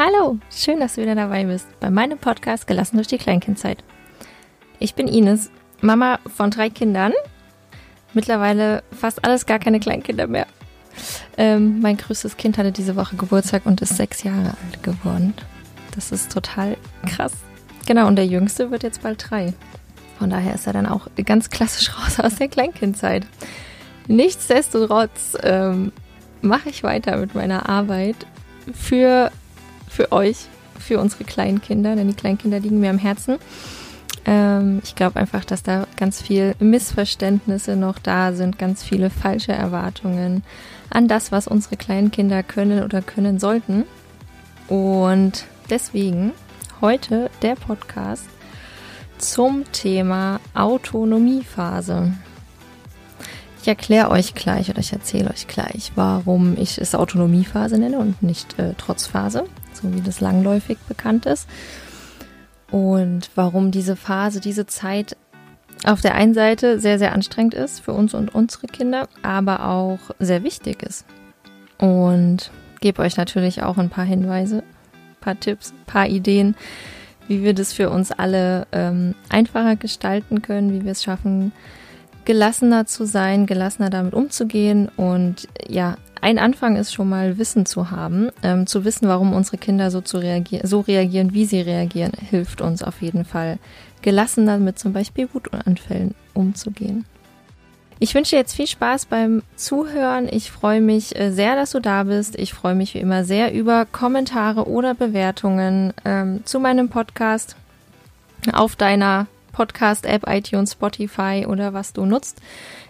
Hallo, schön, dass du wieder dabei bist bei meinem Podcast Gelassen durch die Kleinkindzeit. Ich bin Ines, Mama von drei Kindern. Mittlerweile fast alles gar keine Kleinkinder mehr. Ähm, mein größtes Kind hatte diese Woche Geburtstag und ist sechs Jahre alt geworden. Das ist total krass. Genau, und der Jüngste wird jetzt bald drei. Von daher ist er dann auch ganz klassisch raus aus der Kleinkindzeit. Nichtsdestotrotz ähm, mache ich weiter mit meiner Arbeit für, für euch, für unsere Kleinkinder, denn die Kleinkinder liegen mir am Herzen. Ähm, ich glaube einfach, dass da ganz viel Missverständnisse noch da sind, ganz viele falsche Erwartungen an das, was unsere Kleinkinder können oder können sollten. Und deswegen heute der Podcast zum Thema Autonomiephase. Ich erkläre euch gleich oder ich erzähle euch gleich, warum ich es Autonomiephase nenne und nicht äh, Trotzphase, so wie das langläufig bekannt ist. Und warum diese Phase, diese Zeit auf der einen Seite sehr, sehr anstrengend ist für uns und unsere Kinder, aber auch sehr wichtig ist. Und gebe euch natürlich auch ein paar Hinweise, paar Tipps, paar Ideen, wie wir das für uns alle ähm, einfacher gestalten können, wie wir es schaffen, gelassener zu sein, gelassener damit umzugehen und ja, ein Anfang ist schon mal Wissen zu haben, ähm, zu wissen, warum unsere Kinder so, zu reagieren, so reagieren, wie sie reagieren, hilft uns auf jeden Fall, gelassener mit zum Beispiel Wutanfällen umzugehen. Ich wünsche dir jetzt viel Spaß beim Zuhören. Ich freue mich äh, sehr, dass du da bist. Ich freue mich wie immer sehr über Kommentare oder Bewertungen ähm, zu meinem Podcast auf deiner Podcast-App, iTunes, Spotify oder was du nutzt.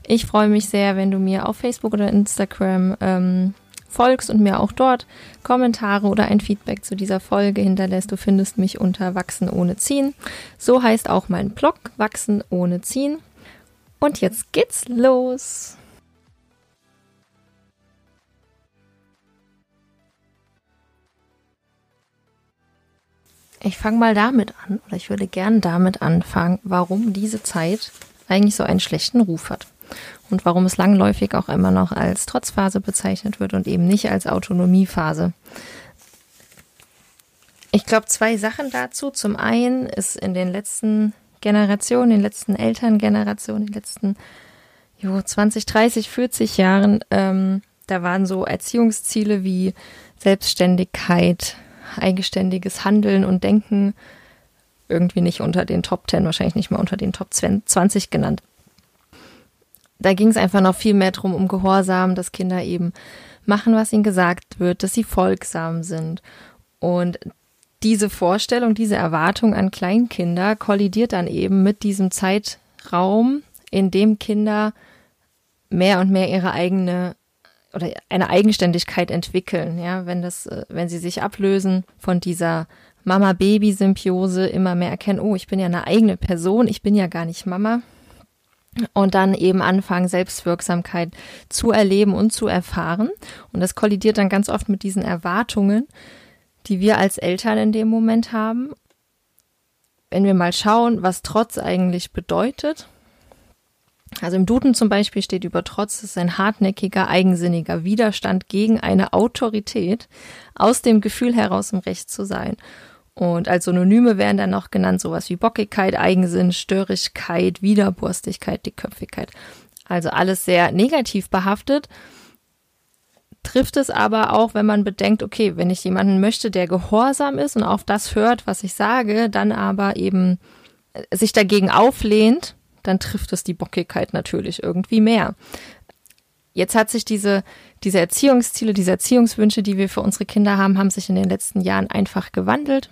Ich freue mich sehr, wenn du mir auf Facebook oder Instagram ähm, folgst und mir auch dort Kommentare oder ein Feedback zu dieser Folge hinterlässt. Du findest mich unter Wachsen ohne Ziehen. So heißt auch mein Blog Wachsen ohne Ziehen. Und jetzt geht's los. Ich fange mal damit an, oder ich würde gern damit anfangen, warum diese Zeit eigentlich so einen schlechten Ruf hat. Und warum es langläufig auch immer noch als Trotzphase bezeichnet wird und eben nicht als Autonomiephase. Ich glaube, zwei Sachen dazu. Zum einen ist in den letzten Generationen, in den letzten Elterngenerationen, in den letzten jo, 20, 30, 40 Jahren, ähm, da waren so Erziehungsziele wie Selbstständigkeit, eigenständiges Handeln und Denken irgendwie nicht unter den Top 10, wahrscheinlich nicht mal unter den Top 20 genannt. Da ging es einfach noch viel mehr drum um Gehorsam, dass Kinder eben machen, was ihnen gesagt wird, dass sie folgsam sind. Und diese Vorstellung, diese Erwartung an Kleinkinder kollidiert dann eben mit diesem Zeitraum, in dem Kinder mehr und mehr ihre eigene oder eine Eigenständigkeit entwickeln, ja, wenn das, äh, wenn sie sich ablösen von dieser Mama-Baby-Symbiose, immer mehr erkennen, oh, ich bin ja eine eigene Person, ich bin ja gar nicht Mama. Und dann eben anfangen, Selbstwirksamkeit zu erleben und zu erfahren. Und das kollidiert dann ganz oft mit diesen Erwartungen, die wir als Eltern in dem Moment haben. Wenn wir mal schauen, was Trotz eigentlich bedeutet, also im Duden zum Beispiel steht über Trotz, es ist ein hartnäckiger, eigensinniger Widerstand gegen eine Autorität, aus dem Gefühl heraus im Recht zu sein. Und als Synonyme werden dann noch genannt sowas wie Bockigkeit, Eigensinn, Störigkeit, Widerborstigkeit, Dickköpfigkeit. Also alles sehr negativ behaftet. Trifft es aber auch, wenn man bedenkt, okay, wenn ich jemanden möchte, der gehorsam ist und auf das hört, was ich sage, dann aber eben sich dagegen auflehnt, dann trifft es die Bockigkeit natürlich irgendwie mehr. Jetzt hat sich diese, diese Erziehungsziele, diese Erziehungswünsche, die wir für unsere Kinder haben, haben sich in den letzten Jahren einfach gewandelt.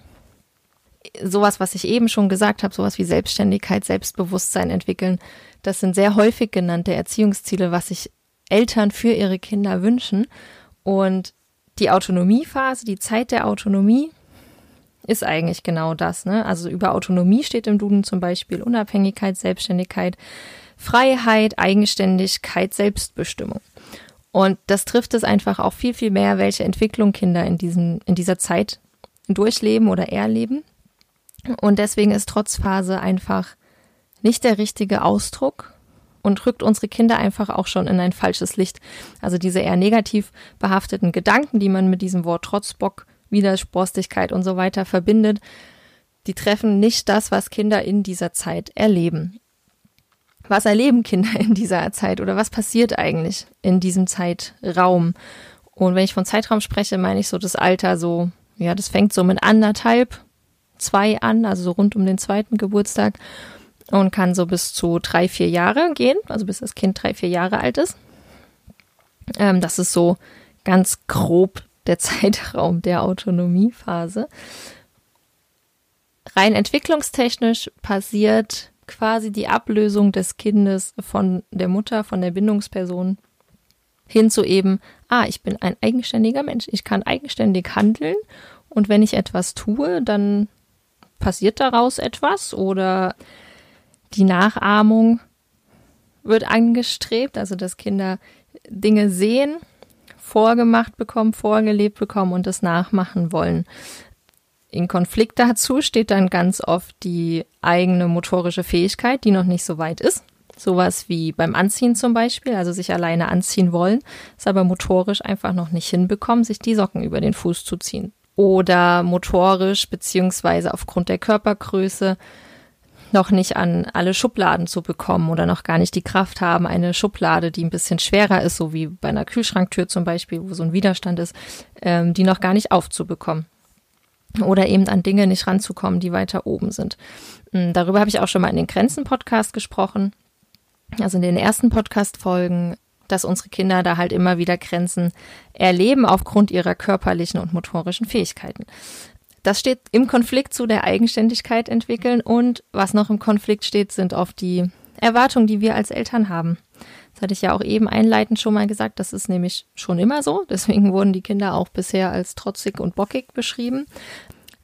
Sowas, was ich eben schon gesagt habe, sowas wie Selbstständigkeit, Selbstbewusstsein entwickeln, das sind sehr häufig genannte Erziehungsziele, was sich Eltern für ihre Kinder wünschen. Und die Autonomiephase, die Zeit der Autonomie, ist eigentlich genau das. Ne? Also über Autonomie steht im Duden zum Beispiel Unabhängigkeit, Selbstständigkeit, Freiheit, Eigenständigkeit, Selbstbestimmung. Und das trifft es einfach auch viel, viel mehr, welche Entwicklung Kinder in, diesem, in dieser Zeit durchleben oder erleben. Und deswegen ist Trotzphase einfach nicht der richtige Ausdruck und rückt unsere Kinder einfach auch schon in ein falsches Licht. Also diese eher negativ behafteten Gedanken, die man mit diesem Wort Trotzbock Widerspruchstigkeit und so weiter verbindet, die treffen nicht das, was Kinder in dieser Zeit erleben. Was erleben Kinder in dieser Zeit oder was passiert eigentlich in diesem Zeitraum? Und wenn ich von Zeitraum spreche, meine ich so das Alter so, ja, das fängt so mit anderthalb, zwei an, also so rund um den zweiten Geburtstag und kann so bis zu drei, vier Jahre gehen, also bis das Kind drei, vier Jahre alt ist. Ähm, das ist so ganz grob der Zeitraum der Autonomiephase. Rein entwicklungstechnisch passiert quasi die Ablösung des Kindes von der Mutter, von der Bindungsperson hin zu eben, ah, ich bin ein eigenständiger Mensch, ich kann eigenständig handeln und wenn ich etwas tue, dann passiert daraus etwas oder die Nachahmung wird angestrebt, also dass Kinder Dinge sehen, vorgemacht bekommen, vorgelebt bekommen und das nachmachen wollen. In Konflikt dazu steht dann ganz oft die eigene motorische Fähigkeit, die noch nicht so weit ist. Sowas wie beim Anziehen zum Beispiel, also sich alleine anziehen wollen, es aber motorisch einfach noch nicht hinbekommen, sich die Socken über den Fuß zu ziehen. Oder motorisch beziehungsweise aufgrund der Körpergröße noch nicht an alle Schubladen zu bekommen oder noch gar nicht die Kraft haben, eine Schublade, die ein bisschen schwerer ist, so wie bei einer Kühlschranktür zum Beispiel, wo so ein Widerstand ist, ähm, die noch gar nicht aufzubekommen. Oder eben an Dinge nicht ranzukommen, die weiter oben sind. Ähm, darüber habe ich auch schon mal in den Grenzen-Podcast gesprochen. Also in den ersten Podcast-Folgen, dass unsere Kinder da halt immer wieder Grenzen erleben aufgrund ihrer körperlichen und motorischen Fähigkeiten. Das steht im Konflikt zu der Eigenständigkeit entwickeln und was noch im Konflikt steht, sind oft die Erwartungen, die wir als Eltern haben. Das hatte ich ja auch eben einleitend schon mal gesagt, das ist nämlich schon immer so. Deswegen wurden die Kinder auch bisher als trotzig und bockig beschrieben.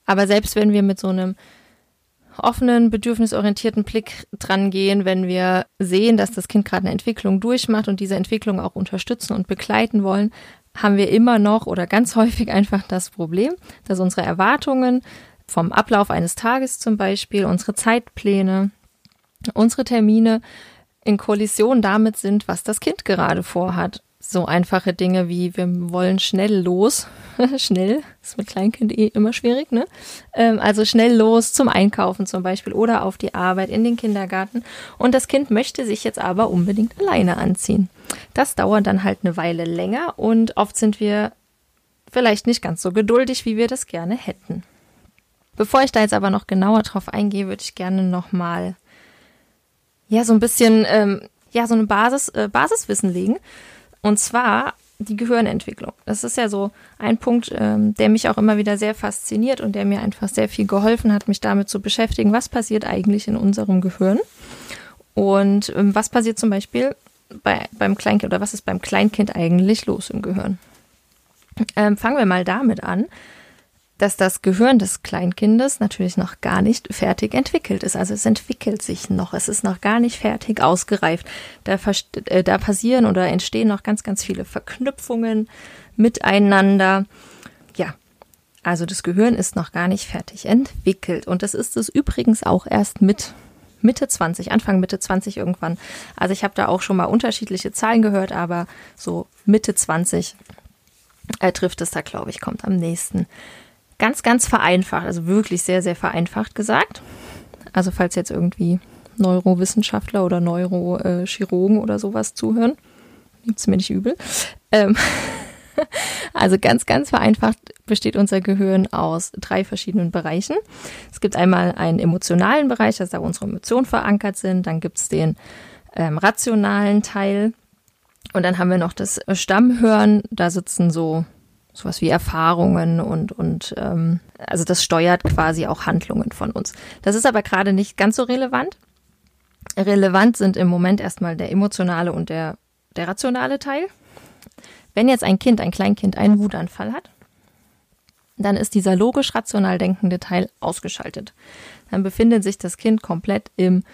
Aber selbst wenn wir mit so einem offenen, bedürfnisorientierten Blick dran gehen, wenn wir sehen, dass das Kind gerade eine Entwicklung durchmacht und diese Entwicklung auch unterstützen und begleiten wollen, haben wir immer noch oder ganz häufig einfach das Problem, dass unsere Erwartungen vom Ablauf eines Tages zum Beispiel, unsere Zeitpläne, unsere Termine in Kollision damit sind, was das Kind gerade vorhat so einfache Dinge wie wir wollen schnell los. schnell ist mit Kleinkind eh immer schwierig, ne? Ähm, also schnell los zum Einkaufen zum Beispiel oder auf die Arbeit in den Kindergarten. Und das Kind möchte sich jetzt aber unbedingt alleine anziehen. Das dauert dann halt eine Weile länger und oft sind wir vielleicht nicht ganz so geduldig, wie wir das gerne hätten. Bevor ich da jetzt aber noch genauer drauf eingehe, würde ich gerne nochmal ja so ein bisschen ähm, ja so eine Basis äh, Basiswissen legen und zwar die Gehirnentwicklung. Das ist ja so ein Punkt, ähm, der mich auch immer wieder sehr fasziniert und der mir einfach sehr viel geholfen hat, mich damit zu beschäftigen, was passiert eigentlich in unserem Gehirn. Und ähm, was passiert zum Beispiel bei, beim Kleinkind oder was ist beim Kleinkind eigentlich los im Gehirn? Ähm, fangen wir mal damit an, dass das Gehirn des Kleinkindes natürlich noch gar nicht fertig entwickelt ist. Also es entwickelt sich noch, es ist noch gar nicht fertig ausgereift. Da, äh, da passieren oder entstehen noch ganz, ganz viele Verknüpfungen miteinander. Ja, also das Gehirn ist noch gar nicht fertig entwickelt. Und das ist es übrigens auch erst mit Mitte 20, Anfang Mitte 20 irgendwann. Also ich habe da auch schon mal unterschiedliche Zahlen gehört, aber so Mitte 20 äh, trifft es da, glaube ich, kommt am nächsten Ganz, ganz vereinfacht, also wirklich sehr, sehr vereinfacht gesagt. Also falls jetzt irgendwie Neurowissenschaftler oder Neurochirurgen oder sowas zuhören, nimmt es mir nicht übel. Ähm also ganz, ganz vereinfacht besteht unser Gehirn aus drei verschiedenen Bereichen. Es gibt einmal einen emotionalen Bereich, dass da unsere Emotionen verankert sind. Dann gibt es den ähm, rationalen Teil. Und dann haben wir noch das Stammhören. Da sitzen so sowas wie Erfahrungen und, und ähm, also das steuert quasi auch Handlungen von uns. Das ist aber gerade nicht ganz so relevant. Relevant sind im Moment erstmal der emotionale und der, der rationale Teil. Wenn jetzt ein Kind, ein Kleinkind einen Wutanfall hat, dann ist dieser logisch-rational denkende Teil ausgeschaltet. Dann befindet sich das Kind komplett im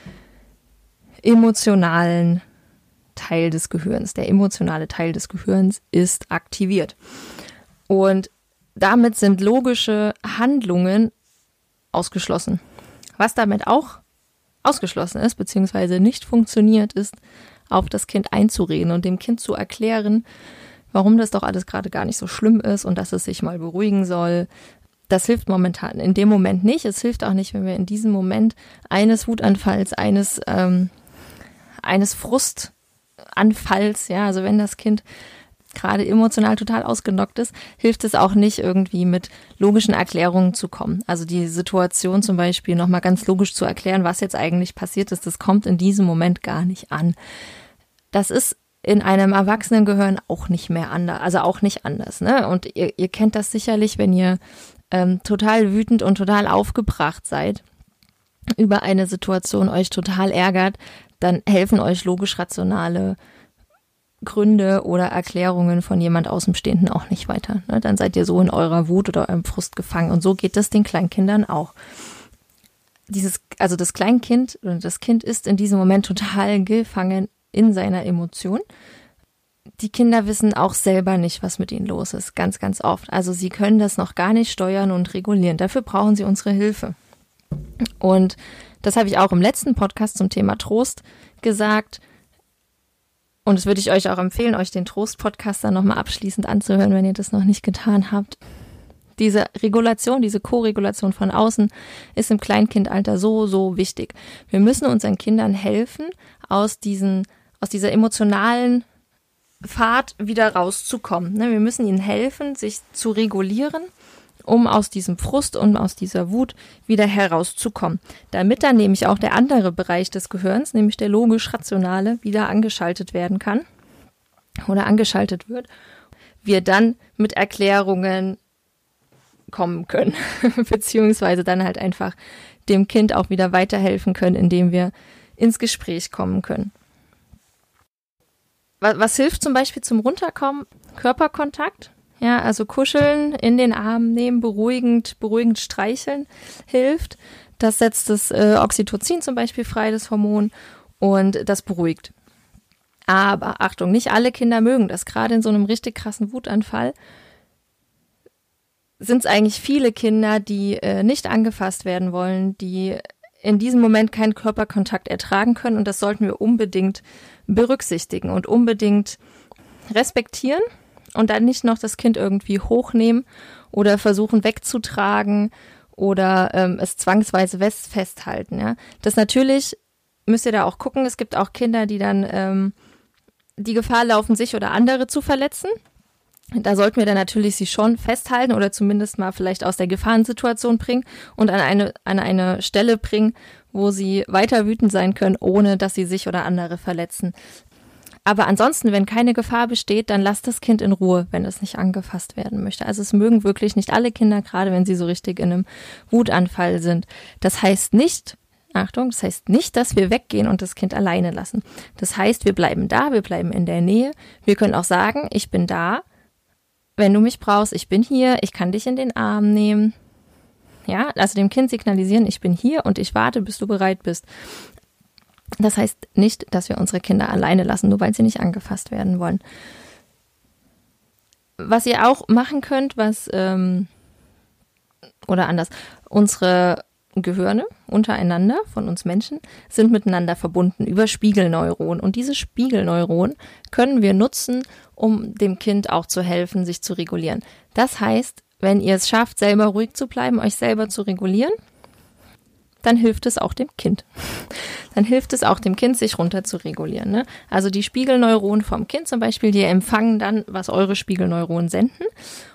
emotionalen Teil des Gehirns. Der emotionale Teil des Gehirns ist aktiviert. Und damit sind logische Handlungen ausgeschlossen. Was damit auch ausgeschlossen ist, beziehungsweise nicht funktioniert, ist, auf das Kind einzureden und dem Kind zu erklären, warum das doch alles gerade gar nicht so schlimm ist und dass es sich mal beruhigen soll. Das hilft momentan in dem Moment nicht. Es hilft auch nicht, wenn wir in diesem Moment eines Wutanfalls, eines, ähm, eines Frustanfalls, ja, also wenn das Kind gerade emotional total ausgenockt ist, hilft es auch nicht irgendwie mit logischen Erklärungen zu kommen. Also die Situation zum Beispiel nochmal ganz logisch zu erklären, was jetzt eigentlich passiert ist, das kommt in diesem Moment gar nicht an. Das ist in einem Erwachsenengehirn auch nicht mehr anders, also auch nicht anders. Ne? Und ihr, ihr kennt das sicherlich, wenn ihr ähm, total wütend und total aufgebracht seid über eine Situation, euch total ärgert, dann helfen euch logisch rationale Gründe oder Erklärungen von jemand Außenstehenden auch nicht weiter. Ne? Dann seid ihr so in eurer Wut oder eurem Frust gefangen. Und so geht es den Kleinkindern auch. Dieses, also das Kleinkind oder das Kind ist in diesem Moment total gefangen in seiner Emotion. Die Kinder wissen auch selber nicht, was mit ihnen los ist, ganz, ganz oft. Also sie können das noch gar nicht steuern und regulieren. Dafür brauchen sie unsere Hilfe. Und das habe ich auch im letzten Podcast zum Thema Trost gesagt und das würde ich euch auch empfehlen, euch den Trost-Podcast dann nochmal abschließend anzuhören, wenn ihr das noch nicht getan habt. Diese Regulation, diese Co-Regulation von außen ist im Kleinkindalter so, so wichtig. Wir müssen unseren Kindern helfen, aus diesen, aus dieser emotionalen Fahrt wieder rauszukommen. Ne, wir müssen ihnen helfen, sich zu regulieren um aus diesem Frust und aus dieser Wut wieder herauszukommen. Damit dann nämlich auch der andere Bereich des Gehirns, nämlich der logisch-rationale, wieder angeschaltet werden kann oder angeschaltet wird, wir dann mit Erklärungen kommen können, beziehungsweise dann halt einfach dem Kind auch wieder weiterhelfen können, indem wir ins Gespräch kommen können. Was, was hilft zum Beispiel zum Runterkommen? Körperkontakt. Ja, also kuscheln, in den Arm nehmen, beruhigend, beruhigend streicheln hilft. Das setzt das äh, Oxytocin zum Beispiel frei, das Hormon, und das beruhigt. Aber Achtung, nicht alle Kinder mögen das. Gerade in so einem richtig krassen Wutanfall sind es eigentlich viele Kinder, die äh, nicht angefasst werden wollen, die in diesem Moment keinen Körperkontakt ertragen können. Und das sollten wir unbedingt berücksichtigen und unbedingt respektieren und dann nicht noch das Kind irgendwie hochnehmen oder versuchen wegzutragen oder ähm, es zwangsweise festhalten. Ja, das natürlich müsst ihr da auch gucken. Es gibt auch Kinder, die dann ähm, die Gefahr laufen, sich oder andere zu verletzen. Da sollten wir dann natürlich sie schon festhalten oder zumindest mal vielleicht aus der Gefahrensituation bringen und an eine, an eine Stelle bringen, wo sie weiter wütend sein können, ohne dass sie sich oder andere verletzen. Aber ansonsten, wenn keine Gefahr besteht, dann lasst das Kind in Ruhe, wenn es nicht angefasst werden möchte. Also es mögen wirklich nicht alle Kinder, gerade wenn sie so richtig in einem Wutanfall sind. Das heißt nicht, Achtung, das heißt nicht, dass wir weggehen und das Kind alleine lassen. Das heißt, wir bleiben da, wir bleiben in der Nähe. Wir können auch sagen, ich bin da, wenn du mich brauchst, ich bin hier, ich kann dich in den Arm nehmen. Ja, also dem Kind signalisieren, ich bin hier und ich warte, bis du bereit bist. Das heißt nicht, dass wir unsere Kinder alleine lassen, nur weil sie nicht angefasst werden wollen. Was ihr auch machen könnt, was ähm, oder anders, unsere Gehirne untereinander von uns Menschen sind miteinander verbunden über Spiegelneuronen. Und diese Spiegelneuronen können wir nutzen, um dem Kind auch zu helfen, sich zu regulieren. Das heißt, wenn ihr es schafft, selber ruhig zu bleiben, euch selber zu regulieren, dann hilft es auch dem Kind. Dann hilft es auch dem Kind, sich runter zu regulieren. Ne? Also die Spiegelneuronen vom Kind zum Beispiel, die empfangen dann, was eure Spiegelneuronen senden.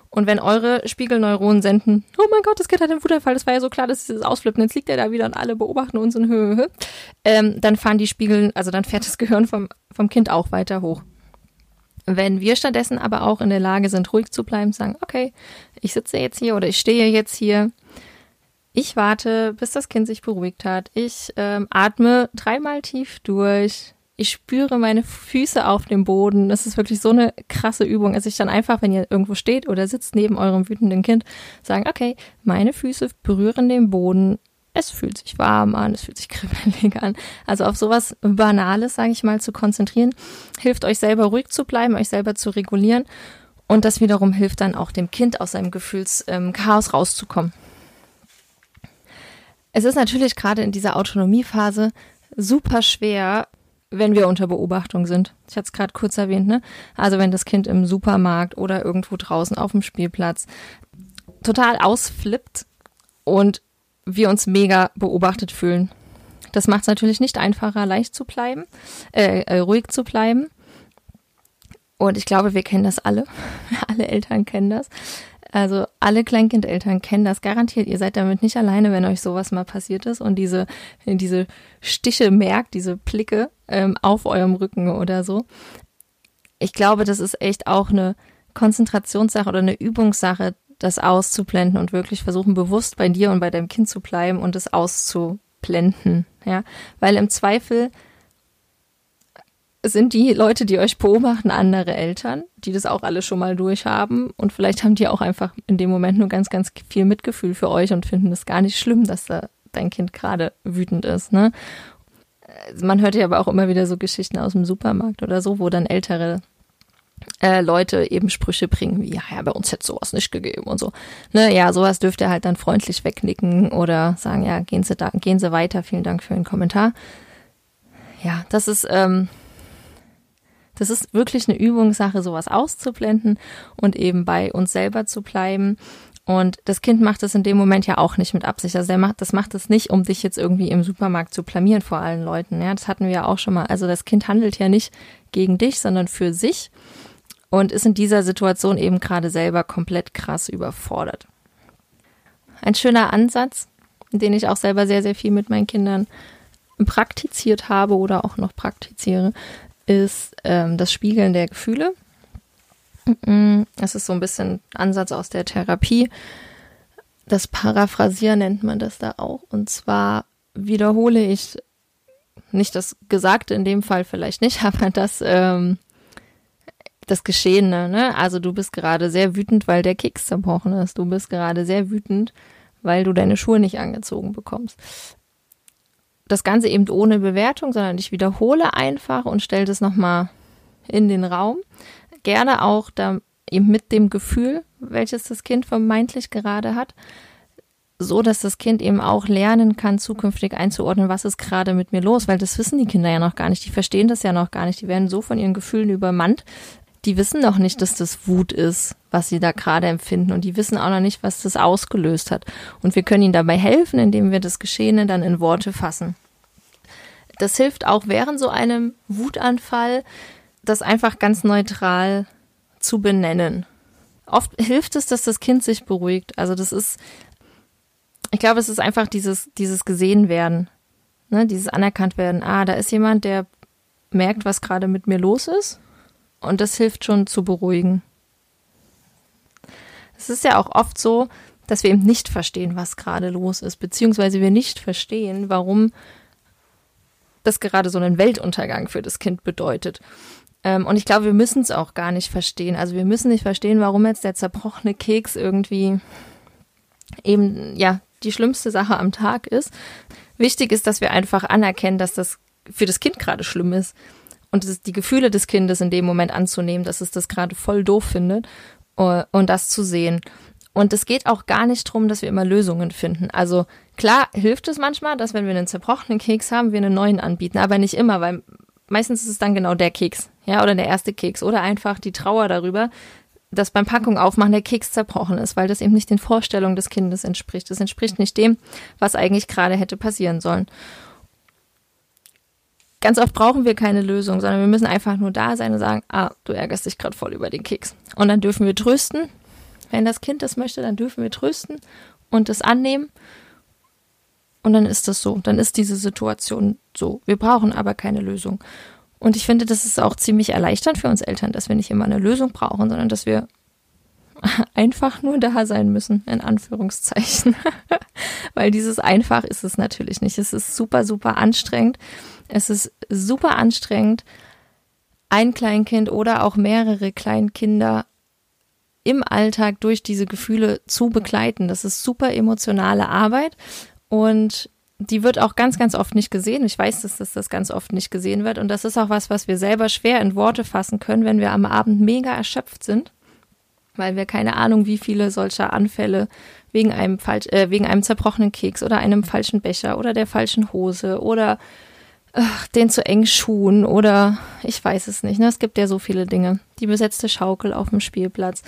Und wenn eure Spiegelneuronen senden, oh mein Gott, das Kind hat einen Wutterfall, das war ja so klar, dass es ausflippen, jetzt liegt er da wieder und alle beobachten uns in Höhe, ähm, dann fahren die Spiegel, also dann fährt das Gehirn vom, vom Kind auch weiter hoch. Wenn wir stattdessen aber auch in der Lage sind, ruhig zu bleiben, sagen, okay, ich sitze jetzt hier oder ich stehe jetzt hier, ich warte, bis das Kind sich beruhigt hat. Ich ähm, atme dreimal tief durch. Ich spüre meine Füße auf dem Boden. Das ist wirklich so eine krasse Übung. Also ich dann einfach, wenn ihr irgendwo steht oder sitzt neben eurem wütenden Kind, sagen, okay, meine Füße berühren den Boden. Es fühlt sich warm an, es fühlt sich kribbelig an. Also auf sowas Banales, sage ich mal, zu konzentrieren, hilft euch selber ruhig zu bleiben, euch selber zu regulieren. Und das wiederum hilft dann auch dem Kind aus seinem Gefühlschaos ähm, rauszukommen. Es ist natürlich gerade in dieser Autonomiephase super schwer, wenn wir unter Beobachtung sind. Ich hatte es gerade kurz erwähnt, ne? Also wenn das Kind im Supermarkt oder irgendwo draußen auf dem Spielplatz total ausflippt und wir uns mega beobachtet fühlen. Das macht es natürlich nicht einfacher, leicht zu bleiben, äh, äh, ruhig zu bleiben. Und ich glaube, wir kennen das alle. alle Eltern kennen das. Also alle Kleinkindeltern kennen das garantiert. Ihr seid damit nicht alleine, wenn euch sowas mal passiert ist und diese, diese Stiche merkt, diese Blicke ähm, auf eurem Rücken oder so. Ich glaube, das ist echt auch eine Konzentrationssache oder eine Übungssache, das auszublenden und wirklich versuchen, bewusst bei dir und bei deinem Kind zu bleiben und es auszublenden. Ja, weil im Zweifel sind die Leute, die euch beobachten, andere Eltern, die das auch alle schon mal durchhaben. Und vielleicht haben die auch einfach in dem Moment nur ganz, ganz viel Mitgefühl für euch und finden es gar nicht schlimm, dass da dein Kind gerade wütend ist. Ne? Man hört ja aber auch immer wieder so Geschichten aus dem Supermarkt oder so, wo dann ältere äh, Leute eben Sprüche bringen wie, ja, ja, bei uns hätte sowas nicht gegeben und so. Ne, ja, sowas dürft ihr halt dann freundlich wegnicken oder sagen, ja, gehen Sie da, gehen Sie weiter, vielen Dank für den Kommentar. Ja, das ist, ähm, das ist wirklich eine Übungssache, sowas auszublenden und eben bei uns selber zu bleiben. Und das Kind macht das in dem Moment ja auch nicht mit Absicht. Also der macht, das macht es nicht, um dich jetzt irgendwie im Supermarkt zu blamieren vor allen Leuten. Ja, das hatten wir ja auch schon mal. Also das Kind handelt ja nicht gegen dich, sondern für sich und ist in dieser Situation eben gerade selber komplett krass überfordert. Ein schöner Ansatz, den ich auch selber sehr, sehr viel mit meinen Kindern praktiziert habe oder auch noch praktiziere, ist ähm, das Spiegeln der Gefühle. Das ist so ein bisschen Ansatz aus der Therapie. Das Paraphrasieren nennt man das da auch. Und zwar wiederhole ich nicht das Gesagte in dem Fall vielleicht nicht, aber das, ähm, das Geschehene. Ne? Also du bist gerade sehr wütend, weil der Keks zerbrochen ist. Du bist gerade sehr wütend, weil du deine Schuhe nicht angezogen bekommst das Ganze eben ohne Bewertung, sondern ich wiederhole einfach und stelle das nochmal in den Raum. Gerne auch da eben mit dem Gefühl, welches das Kind vermeintlich gerade hat, so dass das Kind eben auch lernen kann, zukünftig einzuordnen, was ist gerade mit mir los, weil das wissen die Kinder ja noch gar nicht, die verstehen das ja noch gar nicht, die werden so von ihren Gefühlen übermannt, die wissen noch nicht, dass das Wut ist, was sie da gerade empfinden und die wissen auch noch nicht, was das ausgelöst hat. Und wir können ihnen dabei helfen, indem wir das Geschehene dann in Worte fassen. Das hilft auch während so einem Wutanfall, das einfach ganz neutral zu benennen. Oft hilft es, dass das Kind sich beruhigt. Also das ist, ich glaube, es ist einfach dieses, dieses gesehen werden, ne, dieses anerkannt werden. Ah, da ist jemand, der merkt, was gerade mit mir los ist und das hilft schon zu beruhigen. Es ist ja auch oft so, dass wir eben nicht verstehen, was gerade los ist, beziehungsweise wir nicht verstehen, warum das gerade so einen Weltuntergang für das Kind bedeutet. Ähm, und ich glaube, wir müssen es auch gar nicht verstehen. Also wir müssen nicht verstehen, warum jetzt der zerbrochene Keks irgendwie eben, ja, die schlimmste Sache am Tag ist. Wichtig ist, dass wir einfach anerkennen, dass das für das Kind gerade schlimm ist und es, die Gefühle des Kindes in dem Moment anzunehmen, dass es das gerade voll doof findet uh, und das zu sehen. Und es geht auch gar nicht darum, dass wir immer Lösungen finden. Also klar hilft es manchmal, dass wenn wir einen zerbrochenen Keks haben, wir einen neuen anbieten, aber nicht immer, weil meistens ist es dann genau der Keks, ja, oder der erste Keks oder einfach die Trauer darüber, dass beim Packung aufmachen der Keks zerbrochen ist, weil das eben nicht den Vorstellungen des Kindes entspricht. Das entspricht nicht dem, was eigentlich gerade hätte passieren sollen. Ganz oft brauchen wir keine Lösung, sondern wir müssen einfach nur da sein und sagen, ah, du ärgerst dich gerade voll über den Keks. Und dann dürfen wir trösten. Wenn das Kind das möchte, dann dürfen wir trösten und es annehmen. Und dann ist das so. Dann ist diese Situation so. Wir brauchen aber keine Lösung. Und ich finde, das ist auch ziemlich erleichternd für uns Eltern, dass wir nicht immer eine Lösung brauchen, sondern dass wir einfach nur da sein müssen, in Anführungszeichen. Weil dieses einfach ist es natürlich nicht. Es ist super, super anstrengend. Es ist super anstrengend, ein Kleinkind oder auch mehrere Kleinkinder im Alltag durch diese Gefühle zu begleiten. Das ist super emotionale Arbeit und die wird auch ganz, ganz oft nicht gesehen. Ich weiß, dass das, ganz oft nicht gesehen wird. Und das ist auch was, was wir selber schwer in Worte fassen können, wenn wir am Abend mega erschöpft sind, weil wir keine Ahnung, wie viele solcher Anfälle wegen einem falsch, äh, wegen einem zerbrochenen Keks oder einem falschen Becher oder der falschen Hose oder ach, den zu eng Schuhen oder ich weiß es nicht. Ne? Es gibt ja so viele Dinge. Die besetzte Schaukel auf dem Spielplatz.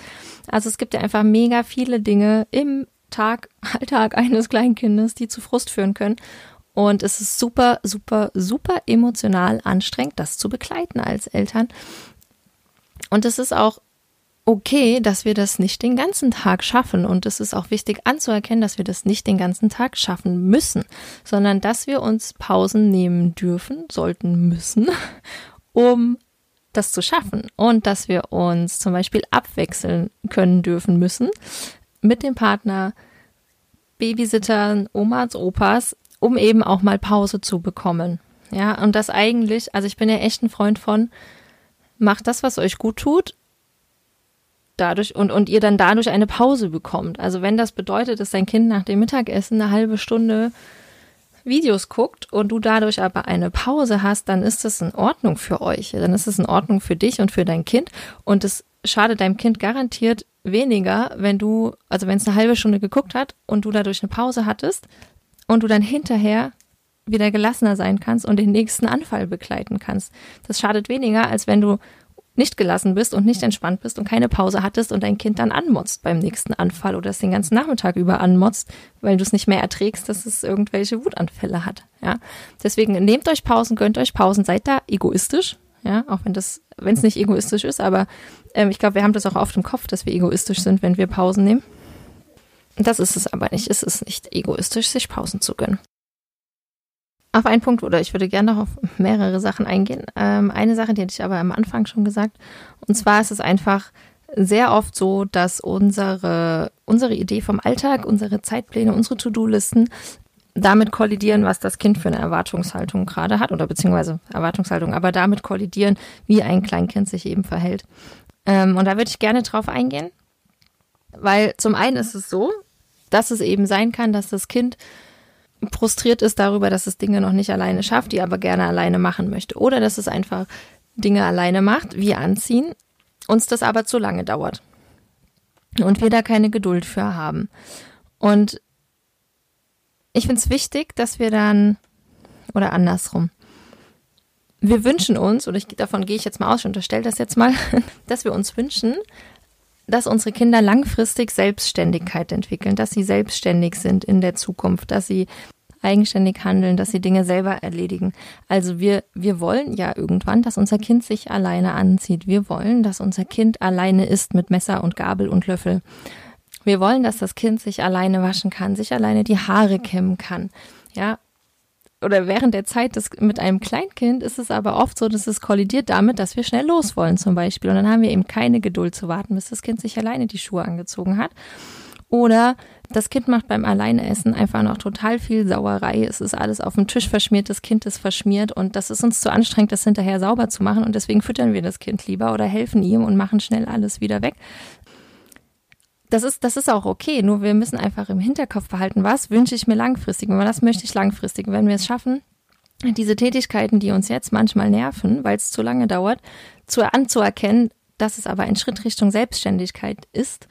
Also es gibt ja einfach mega viele Dinge im Tag, Alltag eines Kleinkindes, die zu Frust führen können. Und es ist super, super, super emotional anstrengend, das zu begleiten als Eltern. Und es ist auch okay, dass wir das nicht den ganzen Tag schaffen. Und es ist auch wichtig anzuerkennen, dass wir das nicht den ganzen Tag schaffen müssen, sondern dass wir uns Pausen nehmen dürfen, sollten, müssen, um das zu schaffen. Und dass wir uns zum Beispiel abwechseln können dürfen müssen mit dem Partner, Babysittern, Omas, Opas, um eben auch mal Pause zu bekommen. Ja, und das eigentlich, also ich bin ja echt ein Freund von, macht das, was euch gut tut, dadurch und, und ihr dann dadurch eine Pause bekommt. Also wenn das bedeutet, dass dein Kind nach dem Mittagessen eine halbe Stunde Videos guckt und du dadurch aber eine Pause hast, dann ist das in Ordnung für euch. Dann ist es in Ordnung für dich und für dein Kind. Und es schadet deinem Kind garantiert weniger, wenn du, also wenn es eine halbe Stunde geguckt hat und du dadurch eine Pause hattest und du dann hinterher wieder gelassener sein kannst und den nächsten Anfall begleiten kannst. Das schadet weniger, als wenn du nicht gelassen bist und nicht entspannt bist und keine Pause hattest und dein Kind dann anmotzt beim nächsten Anfall oder es den ganzen Nachmittag über anmotzt, weil du es nicht mehr erträgst, dass es irgendwelche Wutanfälle hat. Ja, deswegen nehmt euch Pausen, gönnt euch Pausen, seid da egoistisch. Ja, auch wenn das, wenn es nicht egoistisch ist, aber ähm, ich glaube, wir haben das auch oft im Kopf, dass wir egoistisch sind, wenn wir Pausen nehmen. Das ist es aber nicht. Es ist nicht egoistisch, sich Pausen zu gönnen auf einen Punkt oder ich würde gerne noch auf mehrere Sachen eingehen. Ähm, eine Sache, die hatte ich aber am Anfang schon gesagt. Und zwar ist es einfach sehr oft so, dass unsere, unsere Idee vom Alltag, unsere Zeitpläne, unsere To-Do-Listen damit kollidieren, was das Kind für eine Erwartungshaltung gerade hat oder beziehungsweise Erwartungshaltung, aber damit kollidieren, wie ein Kleinkind sich eben verhält. Ähm, und da würde ich gerne drauf eingehen, weil zum einen ist es so, dass es eben sein kann, dass das Kind frustriert ist darüber, dass es Dinge noch nicht alleine schafft, die aber gerne alleine machen möchte. Oder dass es einfach Dinge alleine macht, wie anziehen, uns das aber zu lange dauert. Und wir da keine Geduld für haben. Und ich finde es wichtig, dass wir dann, oder andersrum, wir wünschen uns, oder ich, davon gehe ich jetzt mal aus, ich unterstelle das jetzt mal, dass wir uns wünschen, dass unsere Kinder langfristig Selbstständigkeit entwickeln, dass sie selbstständig sind in der Zukunft, dass sie eigenständig handeln, dass sie Dinge selber erledigen. Also wir, wir wollen ja irgendwann, dass unser Kind sich alleine anzieht. Wir wollen, dass unser Kind alleine isst mit Messer und Gabel und Löffel. Wir wollen, dass das Kind sich alleine waschen kann, sich alleine die Haare kämmen kann. Ja, oder während der Zeit des, mit einem Kleinkind ist es aber oft so, dass es kollidiert damit, dass wir schnell los wollen zum Beispiel. Und dann haben wir eben keine Geduld zu warten, bis das Kind sich alleine die Schuhe angezogen hat. Oder das Kind macht beim Alleineessen einfach noch total viel Sauerei. Es ist alles auf dem Tisch verschmiert, das Kind ist verschmiert und das ist uns zu anstrengend, das hinterher sauber zu machen und deswegen füttern wir das Kind lieber oder helfen ihm und machen schnell alles wieder weg das ist, das ist auch okay, nur wir müssen einfach im Hinterkopf behalten, was wünsche ich mir langfristig und was möchte ich langfristig. wenn wir es schaffen, diese Tätigkeiten, die uns jetzt manchmal nerven, weil es zu lange dauert, zu anzuerkennen, dass es aber ein Schritt Richtung Selbstständigkeit ist,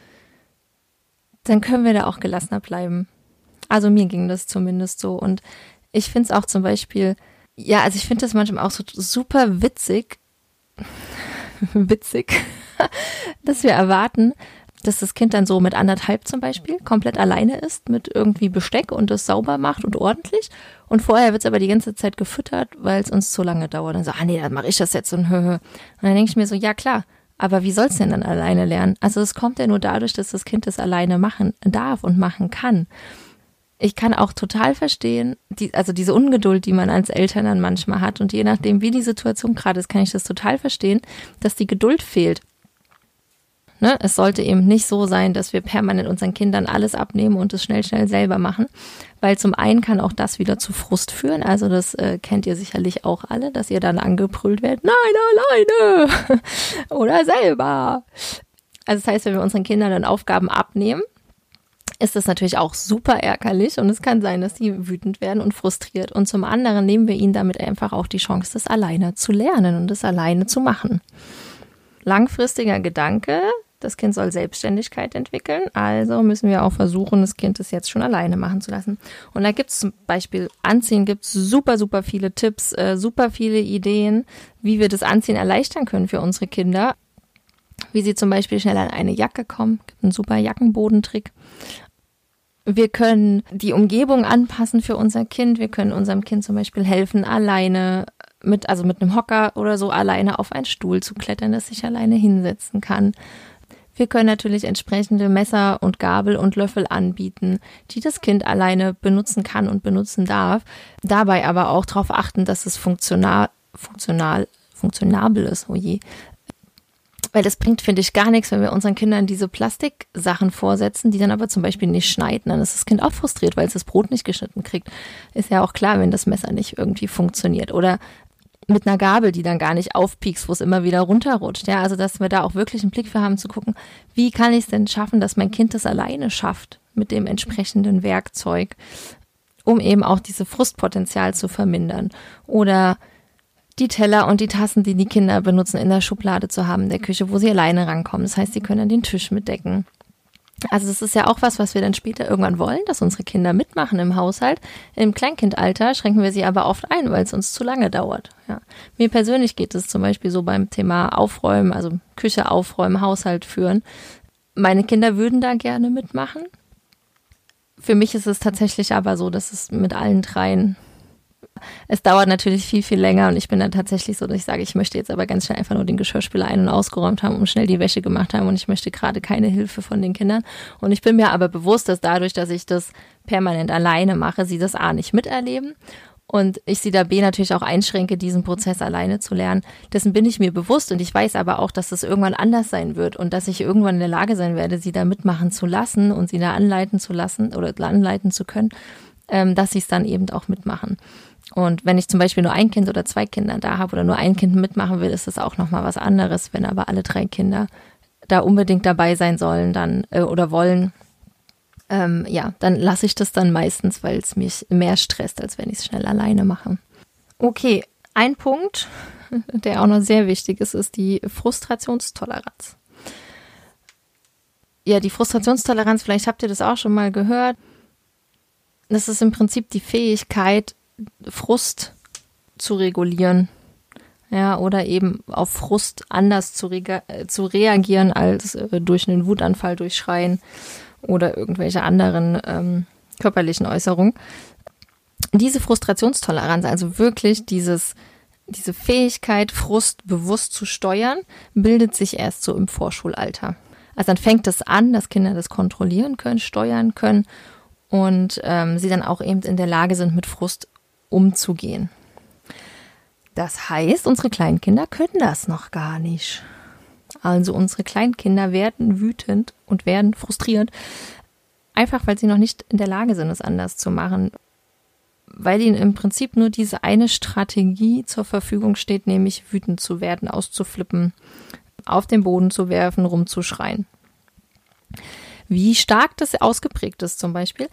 dann können wir da auch gelassener bleiben. Also mir ging das zumindest so. Und ich finde es auch zum Beispiel, ja, also ich finde das manchmal auch so super witzig, witzig, dass wir erwarten, dass das Kind dann so mit anderthalb zum Beispiel komplett alleine ist mit irgendwie Besteck und es sauber macht und ordentlich. Und vorher wird es aber die ganze Zeit gefüttert, weil es uns zu lange dauert. Und so, ah nee, dann mache ich das jetzt und höhö. Und dann denke ich mir so, ja klar, aber wie soll es denn dann alleine lernen? Also es kommt ja nur dadurch, dass das Kind es alleine machen darf und machen kann. Ich kann auch total verstehen, die, also diese Ungeduld, die man als Eltern dann manchmal hat und je nachdem, wie die Situation gerade ist, kann ich das total verstehen, dass die Geduld fehlt. Ne? Es sollte eben nicht so sein, dass wir permanent unseren Kindern alles abnehmen und es schnell, schnell selber machen, weil zum einen kann auch das wieder zu Frust führen. Also das äh, kennt ihr sicherlich auch alle, dass ihr dann angebrüllt werdet, nein, alleine oder selber. Also das heißt, wenn wir unseren Kindern dann Aufgaben abnehmen, ist das natürlich auch super ärgerlich und es kann sein, dass sie wütend werden und frustriert. Und zum anderen nehmen wir ihnen damit einfach auch die Chance, das alleine zu lernen und das alleine zu machen langfristiger Gedanke, Das Kind soll Selbstständigkeit entwickeln, also müssen wir auch versuchen, das Kind es jetzt schon alleine machen zu lassen. Und da gibt es zum Beispiel Anziehen, gibt es super, super viele Tipps, äh, super viele Ideen, wie wir das Anziehen erleichtern können für unsere Kinder. Wie sie zum Beispiel schnell an eine Jacke kommen, gibt einen super Jackenbodentrick. Wir können die Umgebung anpassen für unser Kind. Wir können unserem Kind zum Beispiel helfen, alleine mit, also mit einem Hocker oder so alleine auf einen Stuhl zu klettern, dass sich alleine hinsetzen kann. Wir können natürlich entsprechende Messer und Gabel und Löffel anbieten, die das Kind alleine benutzen kann und benutzen darf. Dabei aber auch darauf achten, dass es funktional, funktional, funktionabel ist. Oh je. Weil das bringt, finde ich, gar nichts, wenn wir unseren Kindern diese Plastiksachen vorsetzen, die dann aber zum Beispiel nicht schneiden. Dann ist das Kind auch frustriert, weil es das Brot nicht geschnitten kriegt. Ist ja auch klar, wenn das Messer nicht irgendwie funktioniert. Oder mit einer Gabel, die dann gar nicht aufpiekst, wo es immer wieder runterrutscht. Ja, also dass wir da auch wirklich einen Blick für haben zu gucken, wie kann ich es denn schaffen, dass mein Kind das alleine schafft mit dem entsprechenden Werkzeug, um eben auch diese Frustpotenzial zu vermindern. Oder die Teller und die Tassen, die die Kinder benutzen, in der Schublade zu haben in der Küche, wo sie alleine rankommen. Das heißt, sie können den Tisch mitdecken. Also das ist ja auch was, was wir dann später irgendwann wollen, dass unsere Kinder mitmachen im Haushalt. Im Kleinkindalter schränken wir sie aber oft ein, weil es uns zu lange dauert. Ja. Mir persönlich geht es zum Beispiel so beim Thema Aufräumen, also Küche aufräumen, Haushalt führen. Meine Kinder würden da gerne mitmachen. Für mich ist es tatsächlich aber so, dass es mit allen dreien es dauert natürlich viel, viel länger und ich bin dann tatsächlich so, dass ich sage, ich möchte jetzt aber ganz schnell einfach nur den Geschirrspüler ein- und ausgeräumt haben und schnell die Wäsche gemacht haben und ich möchte gerade keine Hilfe von den Kindern. Und ich bin mir aber bewusst, dass dadurch, dass ich das permanent alleine mache, sie das A nicht miterleben und ich sie da B natürlich auch einschränke, diesen Prozess alleine zu lernen. Dessen bin ich mir bewusst und ich weiß aber auch, dass das irgendwann anders sein wird und dass ich irgendwann in der Lage sein werde, sie da mitmachen zu lassen und sie da anleiten zu lassen oder anleiten zu können, ähm, dass sie es dann eben auch mitmachen. Und wenn ich zum Beispiel nur ein Kind oder zwei Kinder da habe oder nur ein Kind mitmachen will, ist das auch nochmal was anderes. Wenn aber alle drei Kinder da unbedingt dabei sein sollen, dann äh, oder wollen, ähm, ja, dann lasse ich das dann meistens, weil es mich mehr stresst, als wenn ich es schnell alleine mache. Okay, ein Punkt, der auch noch sehr wichtig ist, ist die Frustrationstoleranz. Ja, die Frustrationstoleranz, vielleicht habt ihr das auch schon mal gehört. Das ist im Prinzip die Fähigkeit, Frust zu regulieren. Ja, oder eben auf Frust anders zu, re zu reagieren als äh, durch einen Wutanfall, durch Schreien oder irgendwelche anderen ähm, körperlichen Äußerungen. Diese Frustrationstoleranz, also wirklich dieses, diese Fähigkeit, Frust bewusst zu steuern, bildet sich erst so im Vorschulalter. Also dann fängt es an, dass Kinder das kontrollieren können, steuern können und ähm, sie dann auch eben in der Lage sind, mit Frust umzugehen. Das heißt, unsere Kleinkinder können das noch gar nicht. Also unsere Kleinkinder werden wütend und werden frustriert, einfach weil sie noch nicht in der Lage sind, es anders zu machen, weil ihnen im Prinzip nur diese eine Strategie zur Verfügung steht, nämlich wütend zu werden, auszuflippen, auf den Boden zu werfen, rumzuschreien. Wie stark das ausgeprägt ist zum Beispiel,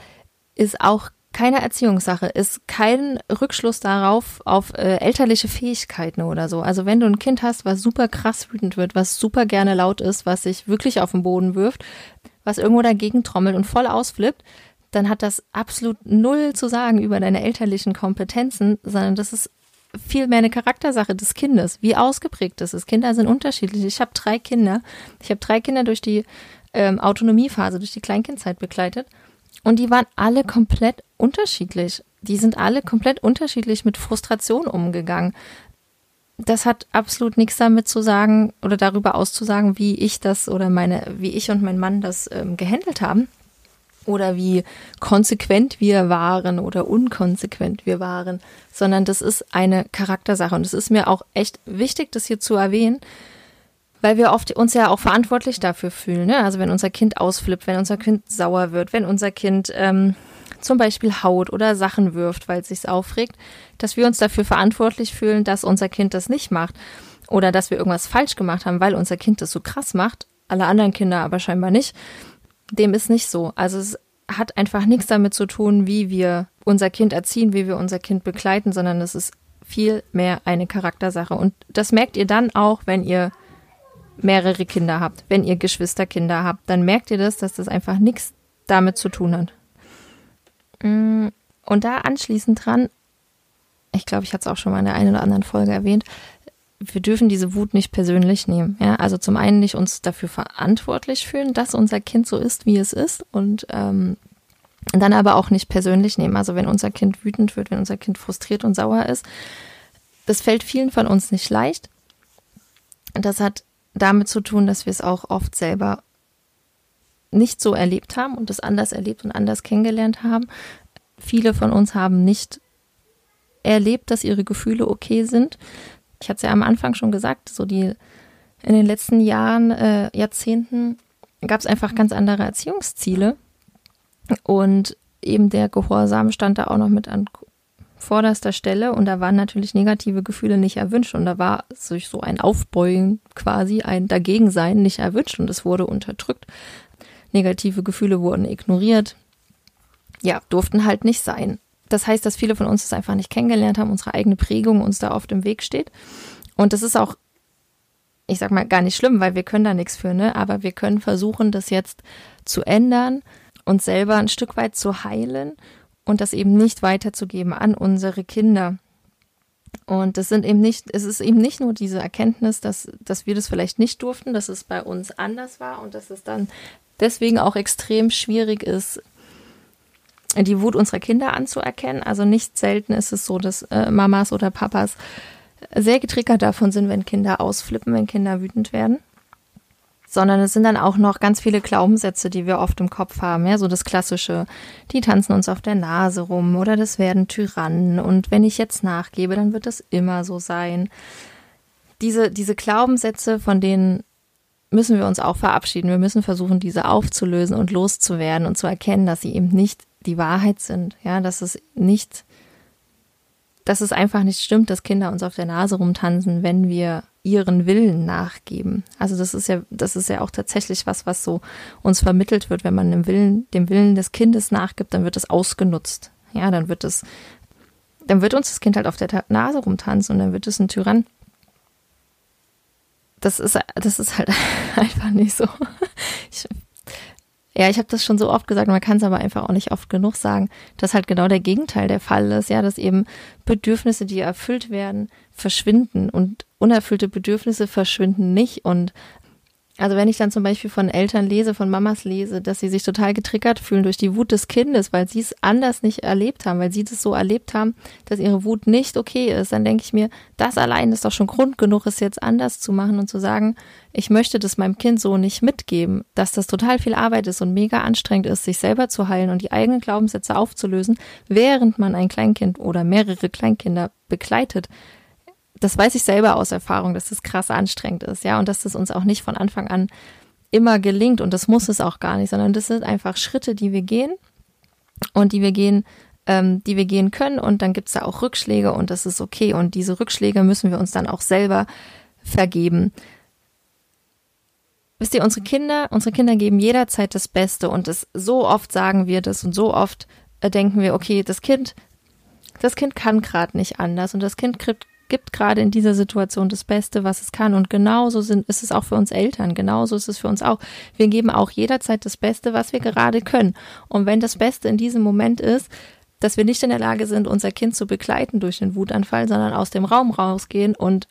ist auch keine Erziehungssache, ist kein Rückschluss darauf auf äh, elterliche Fähigkeiten oder so. Also wenn du ein Kind hast, was super krass wütend wird, was super gerne laut ist, was sich wirklich auf den Boden wirft, was irgendwo dagegen trommelt und voll ausflippt, dann hat das absolut null zu sagen über deine elterlichen Kompetenzen, sondern das ist viel mehr eine Charaktersache des Kindes, wie ausgeprägt das ist. Kinder sind unterschiedlich. Ich habe drei Kinder. Ich habe drei Kinder durch die ähm, Autonomiephase, durch die Kleinkindzeit begleitet. Und die waren alle komplett unterschiedlich. Die sind alle komplett unterschiedlich mit Frustration umgegangen. Das hat absolut nichts damit zu sagen oder darüber auszusagen, wie ich das oder meine, wie ich und mein Mann das ähm, gehandelt haben oder wie konsequent wir waren oder unkonsequent wir waren, sondern das ist eine Charaktersache und es ist mir auch echt wichtig, das hier zu erwähnen, weil wir oft uns ja auch verantwortlich dafür fühlen. Ne? Also wenn unser Kind ausflippt, wenn unser Kind sauer wird, wenn unser Kind ähm, zum Beispiel haut oder Sachen wirft, weil es sich aufregt, dass wir uns dafür verantwortlich fühlen, dass unser Kind das nicht macht oder dass wir irgendwas falsch gemacht haben, weil unser Kind das so krass macht, alle anderen Kinder aber scheinbar nicht. Dem ist nicht so. Also es hat einfach nichts damit zu tun, wie wir unser Kind erziehen, wie wir unser Kind begleiten, sondern es ist viel mehr eine Charaktersache. Und das merkt ihr dann auch, wenn ihr mehrere Kinder habt, wenn ihr Geschwisterkinder habt, dann merkt ihr das, dass das einfach nichts damit zu tun hat. Mm, und da anschließend dran, ich glaube, ich hatte es auch schon mal in der einen oder anderen Folge erwähnt, wir dürfen diese Wut nicht persönlich nehmen. Ja? Also zum einen nicht uns dafür verantwortlich fühlen, dass unser Kind so ist, wie es ist und ähm, dann aber auch nicht persönlich nehmen. Also wenn unser Kind wütend wird, wenn unser Kind frustriert und sauer ist, das fällt vielen von uns nicht leicht. Das hat damit zu tun, dass wir es auch oft selber nicht so erlebt haben und es anders erlebt und anders kennengelernt haben. Viele von uns haben nicht erlebt, dass ihre Gefühle okay sind. Ich hatte es ja am Anfang schon gesagt, so die in den letzten Jahren, äh, Jahrzehnten gab es einfach ganz andere Erziehungsziele und eben der Gehorsam stand da auch noch mit an vorderster Stelle und da waren natürlich negative Gefühle nicht erwünscht und da war sich so ein Aufbeugen quasi, ein Dagegensein nicht erwünscht und es wurde unterdrückt. Negative Gefühle wurden ignoriert. Ja, durften halt nicht sein. Das heißt, dass viele von uns es einfach nicht kennengelernt haben, unsere eigene Prägung uns da oft im Weg steht. Und das ist auch, ich sag mal, gar nicht schlimm, weil wir können da nichts für, ne? Aber wir können versuchen, das jetzt zu ändern, uns selber ein Stück weit zu heilen und das eben nicht weiterzugeben an unsere Kinder. Und das sind eben nicht, es ist eben nicht nur diese Erkenntnis, dass, dass wir das vielleicht nicht durften, dass es bei uns anders war und dass es dann deswegen auch extrem schwierig ist, die Wut unserer Kinder anzuerkennen. Also nicht selten ist es so, dass äh, Mamas oder Papas sehr getriggert davon sind, wenn Kinder ausflippen, wenn Kinder wütend werden sondern es sind dann auch noch ganz viele Glaubenssätze, die wir oft im Kopf haben. Ja, so das klassische, die tanzen uns auf der Nase rum oder das werden Tyrannen und wenn ich jetzt nachgebe, dann wird das immer so sein. Diese, diese Glaubenssätze, von denen müssen wir uns auch verabschieden. Wir müssen versuchen, diese aufzulösen und loszuwerden und zu erkennen, dass sie eben nicht die Wahrheit sind. Ja, dass es nicht, dass es einfach nicht stimmt, dass Kinder uns auf der Nase rumtanzen, wenn wir ihren Willen nachgeben. Also das ist ja, das ist ja auch tatsächlich was, was so uns vermittelt wird. Wenn man dem Willen, dem Willen des Kindes nachgibt, dann wird es ausgenutzt. Ja, dann wird es, dann wird uns das Kind halt auf der Nase rumtanzen und dann wird es ein Tyrann. Das ist, das ist halt einfach nicht so. Ich ja, ich habe das schon so oft gesagt, man kann es aber einfach auch nicht oft genug sagen, dass halt genau der Gegenteil der Fall ist, ja, dass eben Bedürfnisse, die erfüllt werden, verschwinden. Und unerfüllte Bedürfnisse verschwinden nicht. Und also wenn ich dann zum Beispiel von Eltern lese, von Mamas lese, dass sie sich total getriggert fühlen durch die Wut des Kindes, weil sie es anders nicht erlebt haben, weil sie das so erlebt haben, dass ihre Wut nicht okay ist, dann denke ich mir, das allein ist doch schon Grund genug, es jetzt anders zu machen und zu sagen, ich möchte das meinem Kind so nicht mitgeben, dass das total viel Arbeit ist und mega anstrengend ist, sich selber zu heilen und die eigenen Glaubenssätze aufzulösen, während man ein Kleinkind oder mehrere Kleinkinder begleitet das weiß ich selber aus Erfahrung, dass das krass anstrengend ist, ja, und dass das uns auch nicht von Anfang an immer gelingt und das muss es auch gar nicht, sondern das sind einfach Schritte, die wir gehen und die wir gehen, ähm, die wir gehen können und dann gibt's da auch Rückschläge und das ist okay und diese Rückschläge müssen wir uns dann auch selber vergeben. Wisst ihr, unsere Kinder, unsere Kinder geben jederzeit das Beste und das so oft sagen wir das und so oft äh, denken wir, okay, das Kind, das Kind kann gerade nicht anders und das Kind kriegt, gibt gerade in dieser Situation das Beste, was es kann. Und genauso sind, ist es auch für uns Eltern. Genauso ist es für uns auch. Wir geben auch jederzeit das Beste, was wir gerade können. Und wenn das Beste in diesem Moment ist, dass wir nicht in der Lage sind, unser Kind zu begleiten durch den Wutanfall, sondern aus dem Raum rausgehen und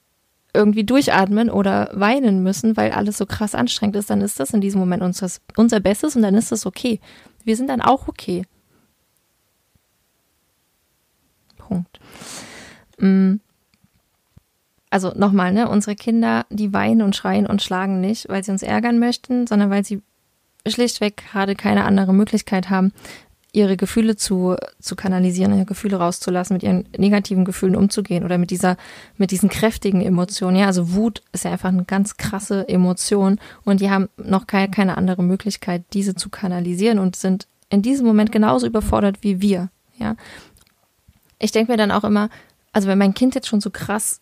irgendwie durchatmen oder weinen müssen, weil alles so krass anstrengend ist, dann ist das in diesem Moment unser, unser Bestes und dann ist das okay. Wir sind dann auch okay. Punkt. Mm also nochmal, ne, unsere Kinder, die weinen und schreien und schlagen nicht, weil sie uns ärgern möchten, sondern weil sie schlichtweg gerade keine andere Möglichkeit haben, ihre Gefühle zu, zu kanalisieren, ihre Gefühle rauszulassen, mit ihren negativen Gefühlen umzugehen oder mit dieser, mit diesen kräftigen Emotionen. Ja, also Wut ist ja einfach eine ganz krasse Emotion und die haben noch keine, keine andere Möglichkeit, diese zu kanalisieren und sind in diesem Moment genauso überfordert wie wir. Ja, ich denke mir dann auch immer, also wenn mein Kind jetzt schon so krass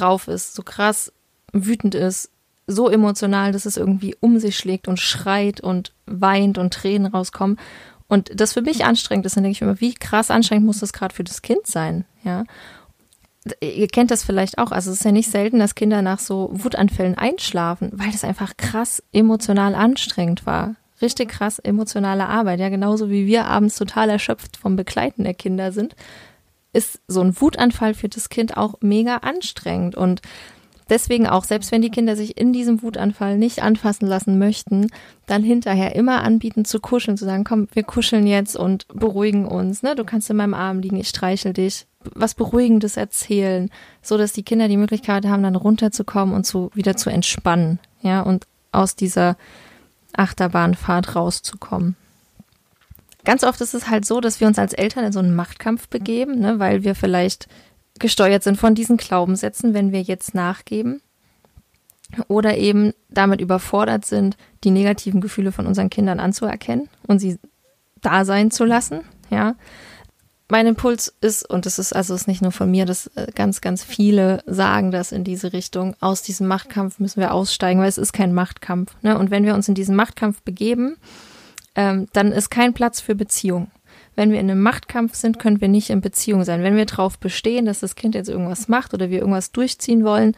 drauf ist, so krass wütend ist, so emotional, dass es irgendwie um sich schlägt und schreit und weint und Tränen rauskommen. Und das für mich anstrengend ist, dann denke ich immer, wie krass anstrengend muss das gerade für das Kind sein, ja. ihr kennt das vielleicht auch, also es ist ja nicht selten, dass Kinder nach so Wutanfällen einschlafen, weil das einfach krass emotional anstrengend war. Richtig krass emotionale Arbeit, ja, genauso wie wir abends total erschöpft vom Begleiten der Kinder sind, ist so ein Wutanfall für das Kind auch mega anstrengend und deswegen auch, selbst wenn die Kinder sich in diesem Wutanfall nicht anfassen lassen möchten, dann hinterher immer anbieten zu kuscheln, zu sagen, komm, wir kuscheln jetzt und beruhigen uns, ne? Du kannst in meinem Arm liegen, ich streichel dich, was Beruhigendes erzählen, so dass die Kinder die Möglichkeit haben, dann runterzukommen und zu, wieder zu entspannen, ja, und aus dieser Achterbahnfahrt rauszukommen. Ganz oft ist es halt so, dass wir uns als Eltern in so einen Machtkampf begeben, ne, weil wir vielleicht gesteuert sind von diesen Glaubenssätzen, wenn wir jetzt nachgeben oder eben damit überfordert sind, die negativen Gefühle von unseren Kindern anzuerkennen und sie da sein zu lassen, ja mein Impuls ist, und das ist also ist nicht nur von mir, dass äh, ganz, ganz viele sagen das in diese Richtung, aus diesem Machtkampf müssen wir aussteigen, weil es ist kein Machtkampf. Ne? Und wenn wir uns in diesen Machtkampf begeben, ähm, dann ist kein Platz für Beziehung. Wenn wir in einem Machtkampf sind, können wir nicht in Beziehung sein. Wenn wir darauf bestehen, dass das Kind jetzt irgendwas macht oder wir irgendwas durchziehen wollen,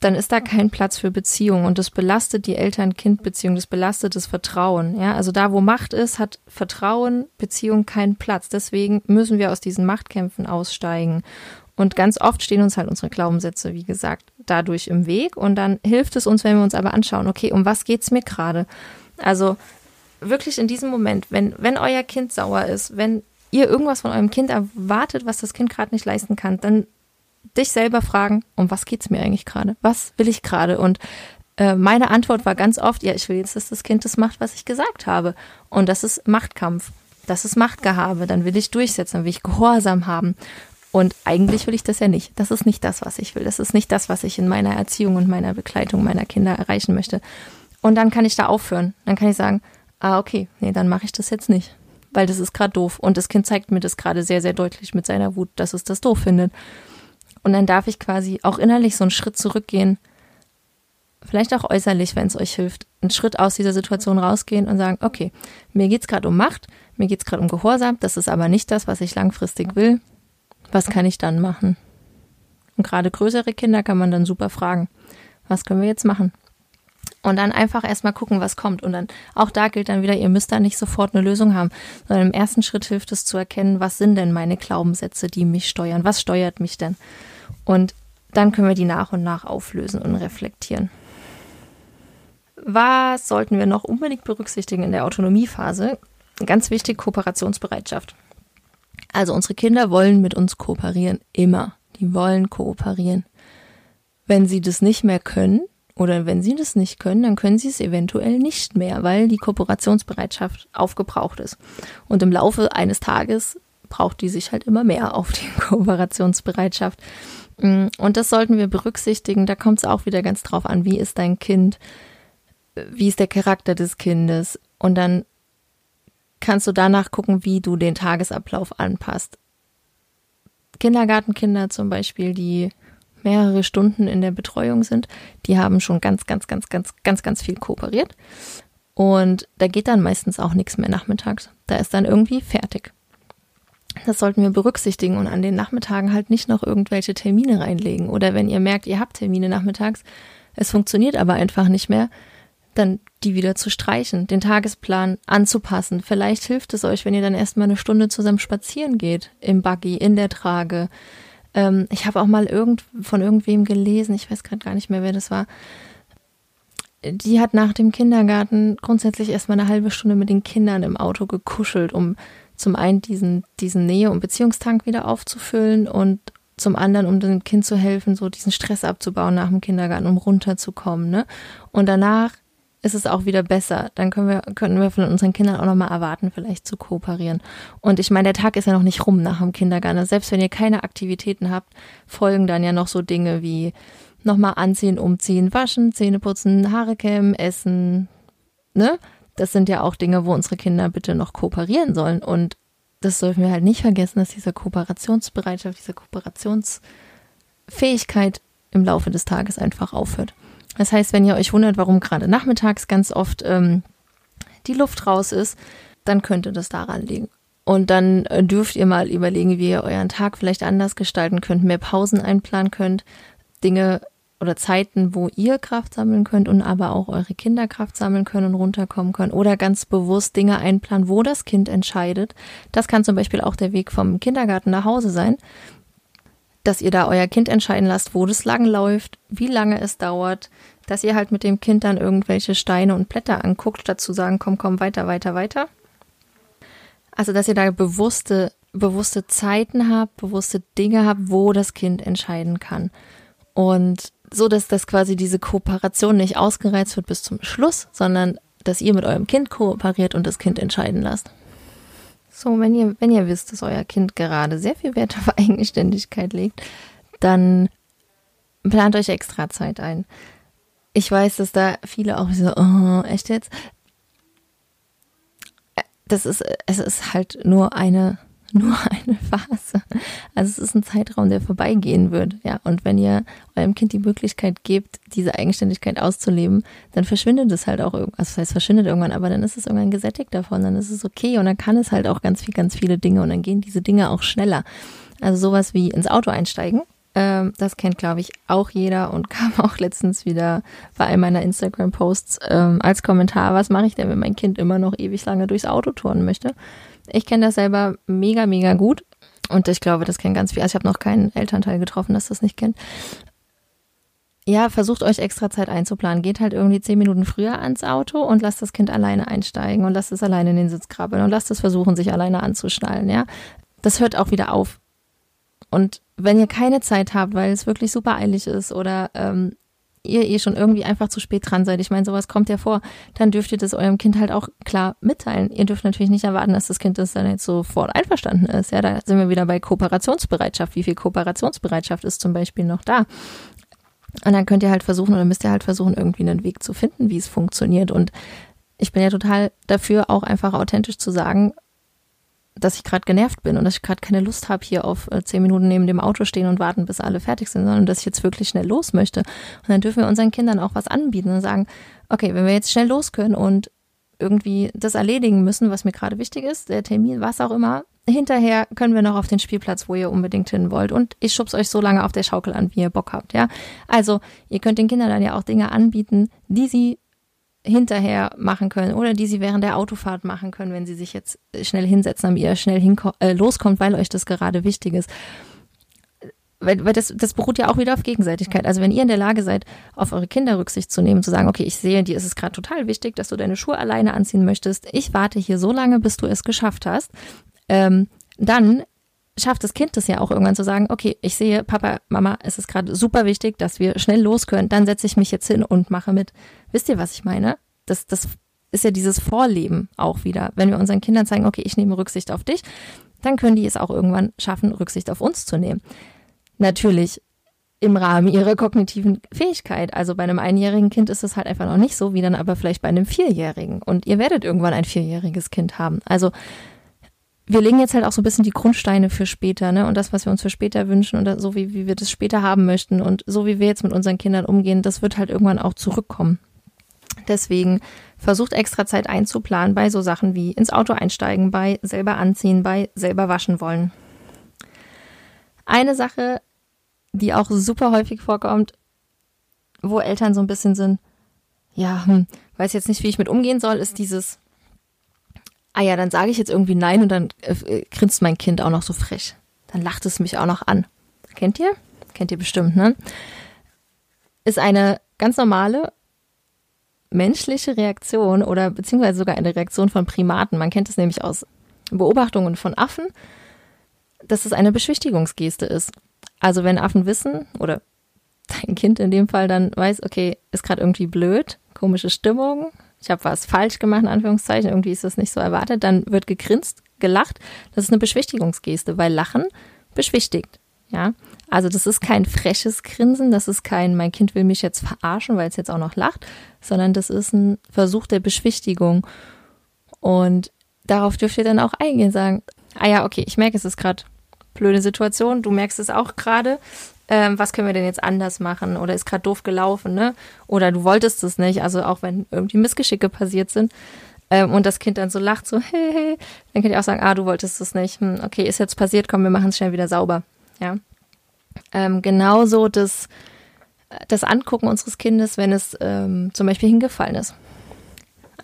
dann ist da kein Platz für Beziehung und das belastet die Eltern-Kind-Beziehung, das belastet das Vertrauen. Ja, also da, wo Macht ist, hat Vertrauen, Beziehung keinen Platz. Deswegen müssen wir aus diesen Machtkämpfen aussteigen. Und ganz oft stehen uns halt unsere Glaubenssätze, wie gesagt, dadurch im Weg. Und dann hilft es uns, wenn wir uns aber anschauen, okay, um was geht's mir gerade? Also wirklich in diesem Moment, wenn, wenn euer Kind sauer ist, wenn ihr irgendwas von eurem Kind erwartet, was das Kind gerade nicht leisten kann, dann dich selber fragen, um was geht's mir eigentlich gerade? Was will ich gerade? Und äh, meine Antwort war ganz oft, ja, ich will jetzt, dass das Kind das macht, was ich gesagt habe. Und das ist Machtkampf. Das ist Machtgehabe. Dann will ich durchsetzen, dann will ich Gehorsam haben. Und eigentlich will ich das ja nicht. Das ist nicht das, was ich will. Das ist nicht das, was ich in meiner Erziehung und meiner Begleitung meiner Kinder erreichen möchte. Und dann kann ich da aufhören. Dann kann ich sagen, ah, okay, nee, dann mache ich das jetzt nicht. Weil das ist gerade doof. Und das Kind zeigt mir das gerade sehr, sehr deutlich mit seiner Wut, dass es das doof findet. Und dann darf ich quasi auch innerlich so einen Schritt zurückgehen, vielleicht auch äußerlich, wenn es euch hilft, einen Schritt aus dieser Situation rausgehen und sagen, okay, mir geht's gerade um Macht, mir geht's gerade um Gehorsam, das ist aber nicht das, was ich langfristig will. Was kann ich dann machen? Und gerade größere Kinder kann man dann super fragen, was können wir jetzt machen? Und dann einfach erstmal gucken, was kommt. Und dann auch da gilt dann wieder, ihr müsst da nicht sofort eine Lösung haben, sondern im ersten Schritt hilft es zu erkennen, was sind denn meine Glaubenssätze, die mich steuern? Was steuert mich denn? Und dann können wir die nach und nach auflösen und reflektieren. Was sollten wir noch unbedingt berücksichtigen in der Autonomiephase? Ganz wichtig, Kooperationsbereitschaft. Also unsere Kinder wollen mit uns kooperieren, immer. Die wollen kooperieren. Wenn sie das nicht mehr können, oder wenn sie das nicht können, dann können sie es eventuell nicht mehr, weil die Kooperationsbereitschaft aufgebraucht ist. Und im Laufe eines Tages braucht die sich halt immer mehr auf die Kooperationsbereitschaft. Mm, und das sollten wir berücksichtigen. Da kommt es auch wieder ganz drauf an, wie ist dein Kind, wie ist der Charakter des Kindes. Und dann kannst du danach gucken, wie du den Tagesablauf anpasst. Kindergartenkinder zum Beispiel, die mehrere Stunden in der Betreuung sind, die haben schon ganz, ganz, ganz, ganz, ganz, ganz viel kooperiert. Und da geht dann meistens auch nichts mehr nachmittags. Da ist dann irgendwie fertig. Das sollten wir berücksichtigen und an den Nachmittagen halt nicht noch irgendwelche Termine reinlegen. Oder wenn ihr merkt, ihr habt Termine nachmittags, es funktioniert aber einfach nicht mehr, dann die wieder zu streichen, den Tagesplan anzupassen. Vielleicht hilft es euch, wenn ihr dann erstmal eine Stunde zusammen spazieren geht, im Buggy, in der Trage, ähm, ich habe auch mal irgend, von irgendwem gelesen, ich weiß gerade gar nicht mehr, wer das war. Die hat nach dem Kindergarten grundsätzlich erstmal eine halbe Stunde mit den Kindern im Auto gekuschelt, um zum einen diesen, diesen Nähe- und Beziehungstank wieder aufzufüllen und zum anderen, um dem Kind zu helfen, so diesen Stress abzubauen nach dem Kindergarten, um runterzukommen. Ne? Und danach ist es auch wieder besser. Dann können wir, können wir von unseren Kindern auch nochmal erwarten, vielleicht zu kooperieren. Und ich meine, der Tag ist ja noch nicht rum nach dem Kindergarten. Selbst wenn ihr keine Aktivitäten habt, folgen dann ja noch so Dinge wie nochmal anziehen, umziehen, waschen, Zähne putzen, Haare kämmen, essen, ne? Das sind ja auch Dinge, wo unsere Kinder bitte noch kooperieren sollen. Und das dürfen wir halt nicht vergessen, dass diese Kooperationsbereitschaft, diese Kooperationsfähigkeit im Laufe des Tages einfach aufhört. Das heißt, wenn ihr euch wundert, warum gerade nachmittags ganz oft ähm, die Luft raus ist, dann könnte das daran liegen. Und dann äh, dürft ihr mal überlegen, wie ihr euren Tag vielleicht anders gestalten könnt, mehr Pausen einplanen könnt, Dinge oder Zeiten, wo ihr Kraft sammeln könnt und aber auch eure Kinder Kraft sammeln können und runterkommen können oder ganz bewusst Dinge einplanen, wo das Kind entscheidet. Das kann zum Beispiel auch der Weg vom Kindergarten nach Hause sein, dass ihr da euer Kind entscheiden lasst, wo das lang läuft, wie lange es dauert, dass ihr halt mit dem Kind dann irgendwelche Steine und Blätter anguckt, statt zu sagen, komm, komm, weiter, weiter, weiter. Also, dass ihr da bewusste, bewusste Zeiten habt, bewusste Dinge habt, wo das Kind entscheiden kann. Und so, dass das quasi diese Kooperation nicht ausgereizt wird bis zum Schluss, sondern dass ihr mit eurem Kind kooperiert und das Kind entscheiden lasst. So, wenn ihr, wenn ihr wisst, dass euer Kind gerade sehr viel Wert auf Eigenständigkeit legt, dann plant euch extra Zeit ein. Ich weiß, dass da viele auch so, oh, echt jetzt? Das ist, es ist halt nur eine nur eine Phase. Also es ist ein Zeitraum, der vorbeigehen wird. Ja, und wenn ihr eurem Kind die Möglichkeit gebt, diese Eigenständigkeit auszuleben, dann verschwindet es halt auch irgendwann. Also das heißt, verschwindet irgendwann, aber dann ist es irgendwann gesättigt davon, dann ist es okay und dann kann es halt auch ganz viel, ganz viele Dinge und dann gehen diese Dinge auch schneller. Also sowas wie ins Auto einsteigen. Ähm, das kennt, glaube ich, auch jeder und kam auch letztens wieder bei einem meiner Instagram-Posts ähm, als Kommentar, was mache ich denn, wenn mein Kind immer noch ewig lange durchs Auto touren möchte? Ich kenne das selber mega, mega gut. Und ich glaube, das kennen ganz viele. Also ich habe noch keinen Elternteil getroffen, das das nicht kennt. Ja, versucht euch extra Zeit einzuplanen. Geht halt irgendwie zehn Minuten früher ans Auto und lasst das Kind alleine einsteigen und lasst es alleine in den Sitz krabbeln und lasst es versuchen, sich alleine anzuschnallen, ja. Das hört auch wieder auf. Und wenn ihr keine Zeit habt, weil es wirklich super eilig ist oder ähm, ihr eh schon irgendwie einfach zu spät dran seid, ich meine, sowas kommt ja vor, dann dürft ihr das eurem Kind halt auch klar mitteilen. Ihr dürft natürlich nicht erwarten, dass das Kind das dann jetzt sofort einverstanden ist. Ja, da sind wir wieder bei Kooperationsbereitschaft. Wie viel Kooperationsbereitschaft ist zum Beispiel noch da? Und dann könnt ihr halt versuchen oder müsst ihr halt versuchen, irgendwie einen Weg zu finden, wie es funktioniert. Und ich bin ja total dafür, auch einfach authentisch zu sagen, dass ich gerade genervt bin und dass ich gerade keine Lust habe, hier auf äh, zehn Minuten neben dem Auto stehen und warten, bis alle fertig sind, sondern dass ich jetzt wirklich schnell los möchte. Und dann dürfen wir unseren Kindern auch was anbieten und sagen, okay, wenn wir jetzt schnell los können und irgendwie das erledigen müssen, was mir gerade wichtig ist, der Termin, was auch immer, hinterher können wir noch auf den Spielplatz, wo ihr unbedingt hin wollt. Und ich schub's euch so lange auf der Schaukel an, wie ihr Bock habt, ja. Also, ihr könnt den Kindern dann ja auch Dinge anbieten, die sie hinterher machen können oder die sie während der Autofahrt machen können, wenn sie sich jetzt schnell hinsetzen, damit ihr schnell äh, loskommt, weil euch das gerade wichtig ist. Weil, weil das, das beruht ja auch wieder auf Gegenseitigkeit. Also wenn ihr in der Lage seid, auf eure Kinder Rücksicht zu nehmen, zu sagen, okay, ich sehe, dir ist es gerade total wichtig, dass du deine Schuhe alleine anziehen möchtest. Ich warte hier so lange, bis du es geschafft hast. Ähm, dann schafft das Kind das ja auch irgendwann zu sagen, okay, ich sehe, Papa, Mama, es ist gerade super wichtig, dass wir schnell los können, dann setze ich mich jetzt hin und mache mit. Wisst ihr, was ich meine? Das, das ist ja dieses Vorleben auch wieder. Wenn wir unseren Kindern zeigen, okay, ich nehme Rücksicht auf dich, dann können die es auch irgendwann schaffen, Rücksicht auf uns zu nehmen. Natürlich im Rahmen ihrer kognitiven Fähigkeit. Also bei einem einjährigen Kind ist es halt einfach noch nicht so, wie dann aber vielleicht bei einem Vierjährigen. Und ihr werdet irgendwann ein vierjähriges Kind haben. Also wir legen jetzt halt auch so ein bisschen die Grundsteine für später, ne? Und das, was wir uns für später wünschen und so wie, wie wir das später haben möchten und so wie wir jetzt mit unseren Kindern umgehen, das wird halt irgendwann auch zurückkommen. Deswegen versucht extra Zeit einzuplanen bei so Sachen wie ins Auto einsteigen, bei selber anziehen, bei selber waschen wollen. Eine Sache, die auch super häufig vorkommt, wo Eltern so ein bisschen sind, ja, hm, weiß jetzt nicht, wie ich mit umgehen soll, ist dieses, ah ja, dann sage ich jetzt irgendwie nein und dann äh, grinst mein Kind auch noch so frech. Dann lacht es mich auch noch an. Kennt ihr? Kennt ihr bestimmt, ne? Ist eine ganz normale menschliche Reaktion oder beziehungsweise sogar eine Reaktion von Primaten. Man kennt es nämlich aus Beobachtungen von Affen, dass es eine Beschwichtigungsgeste ist. Also wenn Affen wissen oder dein Kind in dem Fall dann weiß, okay, ist gerade irgendwie blöd, komische Stimmung, ich habe was falsch gemacht, in Anführungszeichen, irgendwie ist das nicht so erwartet, dann wird gegrinst, gelacht. Das ist eine Beschwichtigungsgeste, weil Lachen beschwichtigt. Ja, also das ist kein freches Grinsen, das ist kein, mein Kind will mich jetzt verarschen, weil es jetzt auch noch lacht, sondern das ist ein Versuch der Beschwichtigung. Und darauf dürft ihr dann auch eingehen, sagen, ah ja, okay, ich merke, es ist gerade blöde Situation, du merkst es auch gerade, ähm, was können wir denn jetzt anders machen oder ist gerade doof gelaufen, ne? Oder du wolltest es nicht, also auch wenn irgendwie Missgeschicke passiert sind. ähm, und das Kind dann so lacht, so, hey, hey, dann könnt ihr auch sagen, ah, du wolltest es nicht. Hm, okay, ist jetzt passiert, komm, wir machen es schnell wieder sauber. Ja. Ähm, genauso das, das Angucken unseres Kindes, wenn es ähm, zum Beispiel hingefallen ist.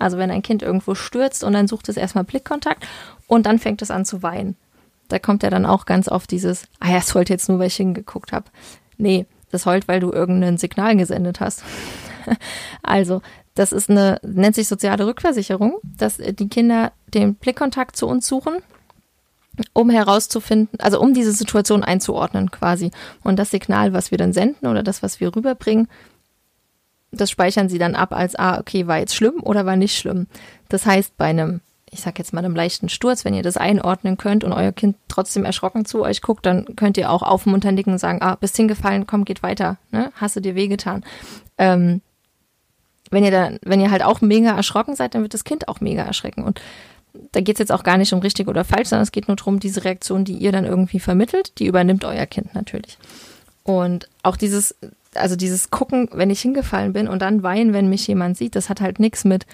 Also wenn ein Kind irgendwo stürzt und dann sucht es erstmal Blickkontakt und dann fängt es an zu weinen. Da kommt ja dann auch ganz oft dieses, ah ja, es heult jetzt nur, weil ich hingeguckt habe. Nee, das heult, weil du irgendein Signal gesendet hast. also, das ist eine, nennt sich soziale Rückversicherung, dass die Kinder den Blickkontakt zu uns suchen, um herauszufinden, also um diese Situation einzuordnen quasi. Und das Signal, was wir dann senden oder das, was wir rüberbringen, das speichern sie dann ab als, ah, okay, war jetzt schlimm oder war nicht schlimm. Das heißt, bei einem, ich sag jetzt mal einem leichten Sturz, wenn ihr das einordnen könnt und euer Kind trotzdem erschrocken zu euch guckt, dann könnt ihr auch aufmunternd nicken und sagen, ah, bist hingefallen, komm, geht weiter, ne? Hast du dir wehgetan. Ähm, wenn ihr dann, wenn ihr halt auch mega erschrocken seid, dann wird das Kind auch mega erschrecken. Und da geht es jetzt auch gar nicht um richtig oder falsch, sondern es geht nur darum, diese Reaktion, die ihr dann irgendwie vermittelt, die übernimmt euer Kind natürlich. Und auch dieses, also dieses Gucken, wenn ich hingefallen bin und dann weinen, wenn mich jemand sieht, das hat halt nichts mit,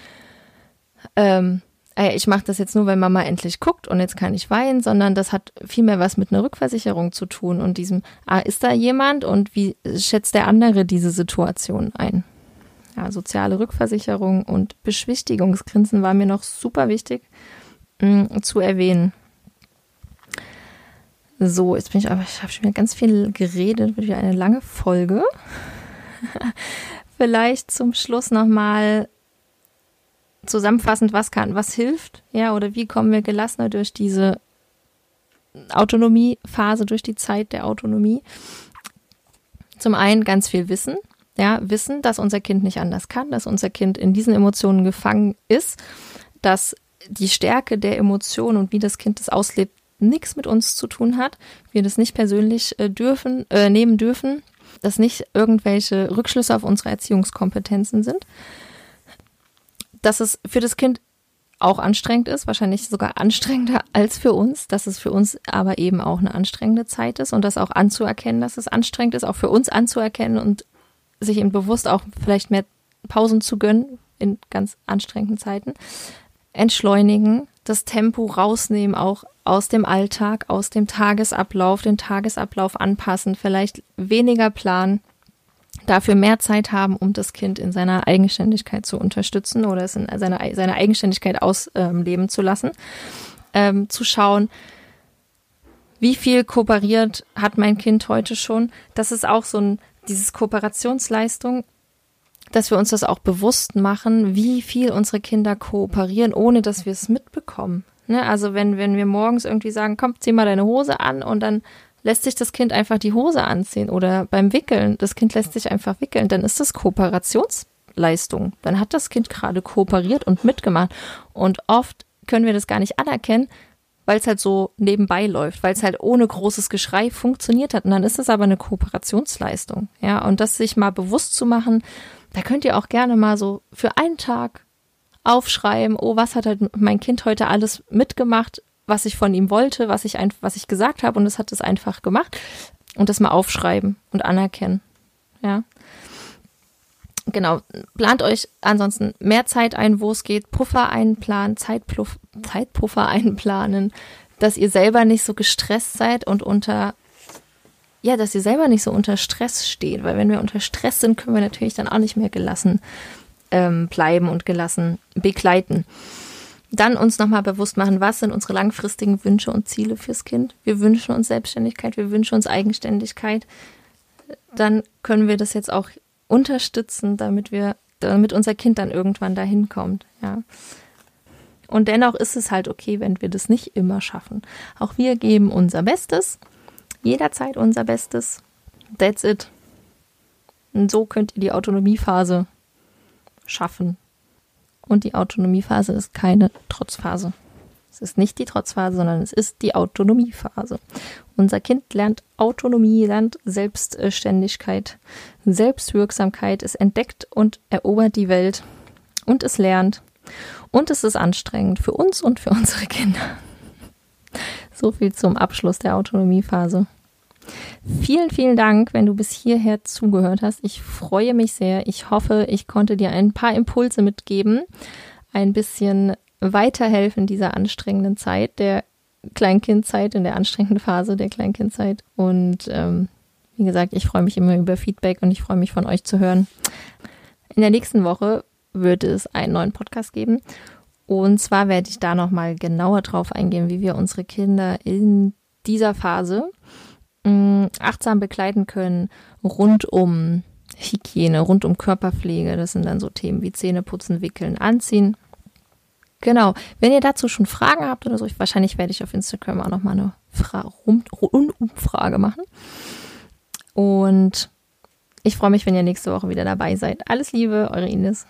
ähm, ey, ich mache das jetzt nur, weil Mama endlich guckt und jetzt kann ich weinen, sondern das hat vielmehr was mit einer Rückversicherung zu tun und diesem, ah, ist da jemand und wie schätzt der andere diese Situation ein? Ja, soziale Rückversicherung und Beschwichtigungsgrinsen war mir noch super wichtig mh, mm, zu erwähnen. So, jetzt bin ich aber, ich habe schon wieder ganz viel geredet, wird wieder eine lange Folge. Vielleicht zum Schluss nochmal zusammenfassend, was kann, was hilft, ja, oder wie kommen wir gelassener durch diese Autonomiephase, durch die Zeit der Autonomie. Zum einen ganz viel Wissen, ja, wissen, dass unser Kind nicht anders kann, dass unser Kind in diesen Emotionen gefangen ist, dass die Stärke der Emotionen und wie das Kind das auslebt, nichts mit uns zu tun hat, wir das nicht persönlich äh, dürfen, äh, nehmen dürfen, dass nicht irgendwelche Rückschlüsse auf unsere Erziehungskompetenzen sind, dass es für das Kind auch anstrengend ist, wahrscheinlich sogar anstrengender als für uns, dass es für uns aber eben auch eine anstrengende Zeit ist und das auch anzuerkennen, dass es anstrengend ist, auch für uns anzuerkennen und sich eben bewusst auch vielleicht mehr Pausen zu gönnen in ganz anstrengenden Zeiten. Entschleunigen, das Tempo rausnehmen, auch aus dem Alltag, aus dem Tagesablauf, den Tagesablauf anpassen, vielleicht weniger planen, dafür mehr Zeit haben, um das Kind in seiner Eigenständigkeit zu unterstützen oder es in seiner, seine Eigenständigkeit ausleben ähm, zu lassen. Ähm, zu schauen, wie viel kooperiert hat mein Kind heute schon. Das ist auch so ein dieses Kooperationsleistung, dass wir uns das auch bewusst machen, wie viel unsere Kinder kooperieren, ohne dass wir es mitbekommen. Ne? Also wenn, wenn wir morgens irgendwie sagen, komm, zieh mal deine Hose an und dann lässt sich das Kind einfach die Hose anziehen oder beim Wickeln, das Kind lässt sich einfach wickeln, dann ist das Kooperationsleistung. Dann hat das Kind gerade kooperiert und mitgemacht. Und oft können wir das gar nicht anerkennen, weil es halt so nebenbei läuft, weil es halt ohne großes Geschrei funktioniert hat. Und dann ist es aber eine Kooperationsleistung. Ja, und das sich mal bewusst zu machen, da könnt ihr auch gerne mal so für einen Tag aufschreiben, oh, was hat halt mein Kind heute alles mitgemacht, was ich von ihm wollte, was ich einfach, was ich gesagt habe und es hat es einfach gemacht. Und das mal aufschreiben und anerkennen. Ja. Genau, plant euch ansonsten mehr Zeit ein, wo es geht, Puffer einplanen, Zeitpuff, Zeitpuffer einplanen, dass ihr selber nicht so gestresst seid und unter, ja, dass ihr selber nicht so unter Stress steht, weil wenn wir unter Stress sind, können wir natürlich dann auch nicht mehr gelassen ähm, bleiben und gelassen begleiten. Dann uns nochmal bewusst machen, was sind unsere langfristigen Wünsche und Ziele fürs Kind. Wir wünschen uns Selbstständigkeit, wir wünschen uns Eigenständigkeit. Dann können wir das jetzt auch unterstützen, damit wir, damit unser Kind dann irgendwann dahin kommt, ja. Und dennoch ist es halt okay, wenn wir das nicht immer schaffen. Auch wir geben unser Bestes, jederzeit unser Bestes. That's it. Und so könnt ihr die Autonomiephase schaffen. Und die Autonomiephase ist keine Trotzphase. Es ist nicht die Trotzphase, sondern es ist die Autonomiephase. Unser Kind lernt Autonomie, lernt Selbstständigkeit, Selbstwirksamkeit, es entdeckt und erobert die Welt und es lernt. Und es ist anstrengend für uns und für unsere Kinder. So viel zum Abschluss der Autonomiephase. Vielen, vielen Dank, wenn du bis hierher zugehört hast. Ich freue mich sehr. Ich hoffe, ich konnte dir ein paar Impulse mitgeben, ein bisschen weiterhelfen dieser anstrengenden Zeit, der Kleinkindzeit, in der anstrengenden Phase der Kleinkindzeit. Und ähm, wie gesagt, ich freue mich immer über Feedback und ich freue mich von euch zu hören. In der nächsten Woche wird es einen neuen Podcast geben. Und zwar werde ich da nochmal genauer drauf eingehen, wie wir unsere Kinder in dieser Phase mh, mm, achtsam begleiten können, rund um Hygiene, rund um Körperpflege. Das sind dann so Themen wie Zähne putzen, wickeln, anziehen. Genau. Wenn ihr dazu schon Fragen habt oder so, ich, wahrscheinlich werde ich auf Instagram auch nochmal eine Fra Umfrage machen. Und ich freue mich, wenn ihr nächste Woche wieder dabei seid. Alles Liebe, eure Ines.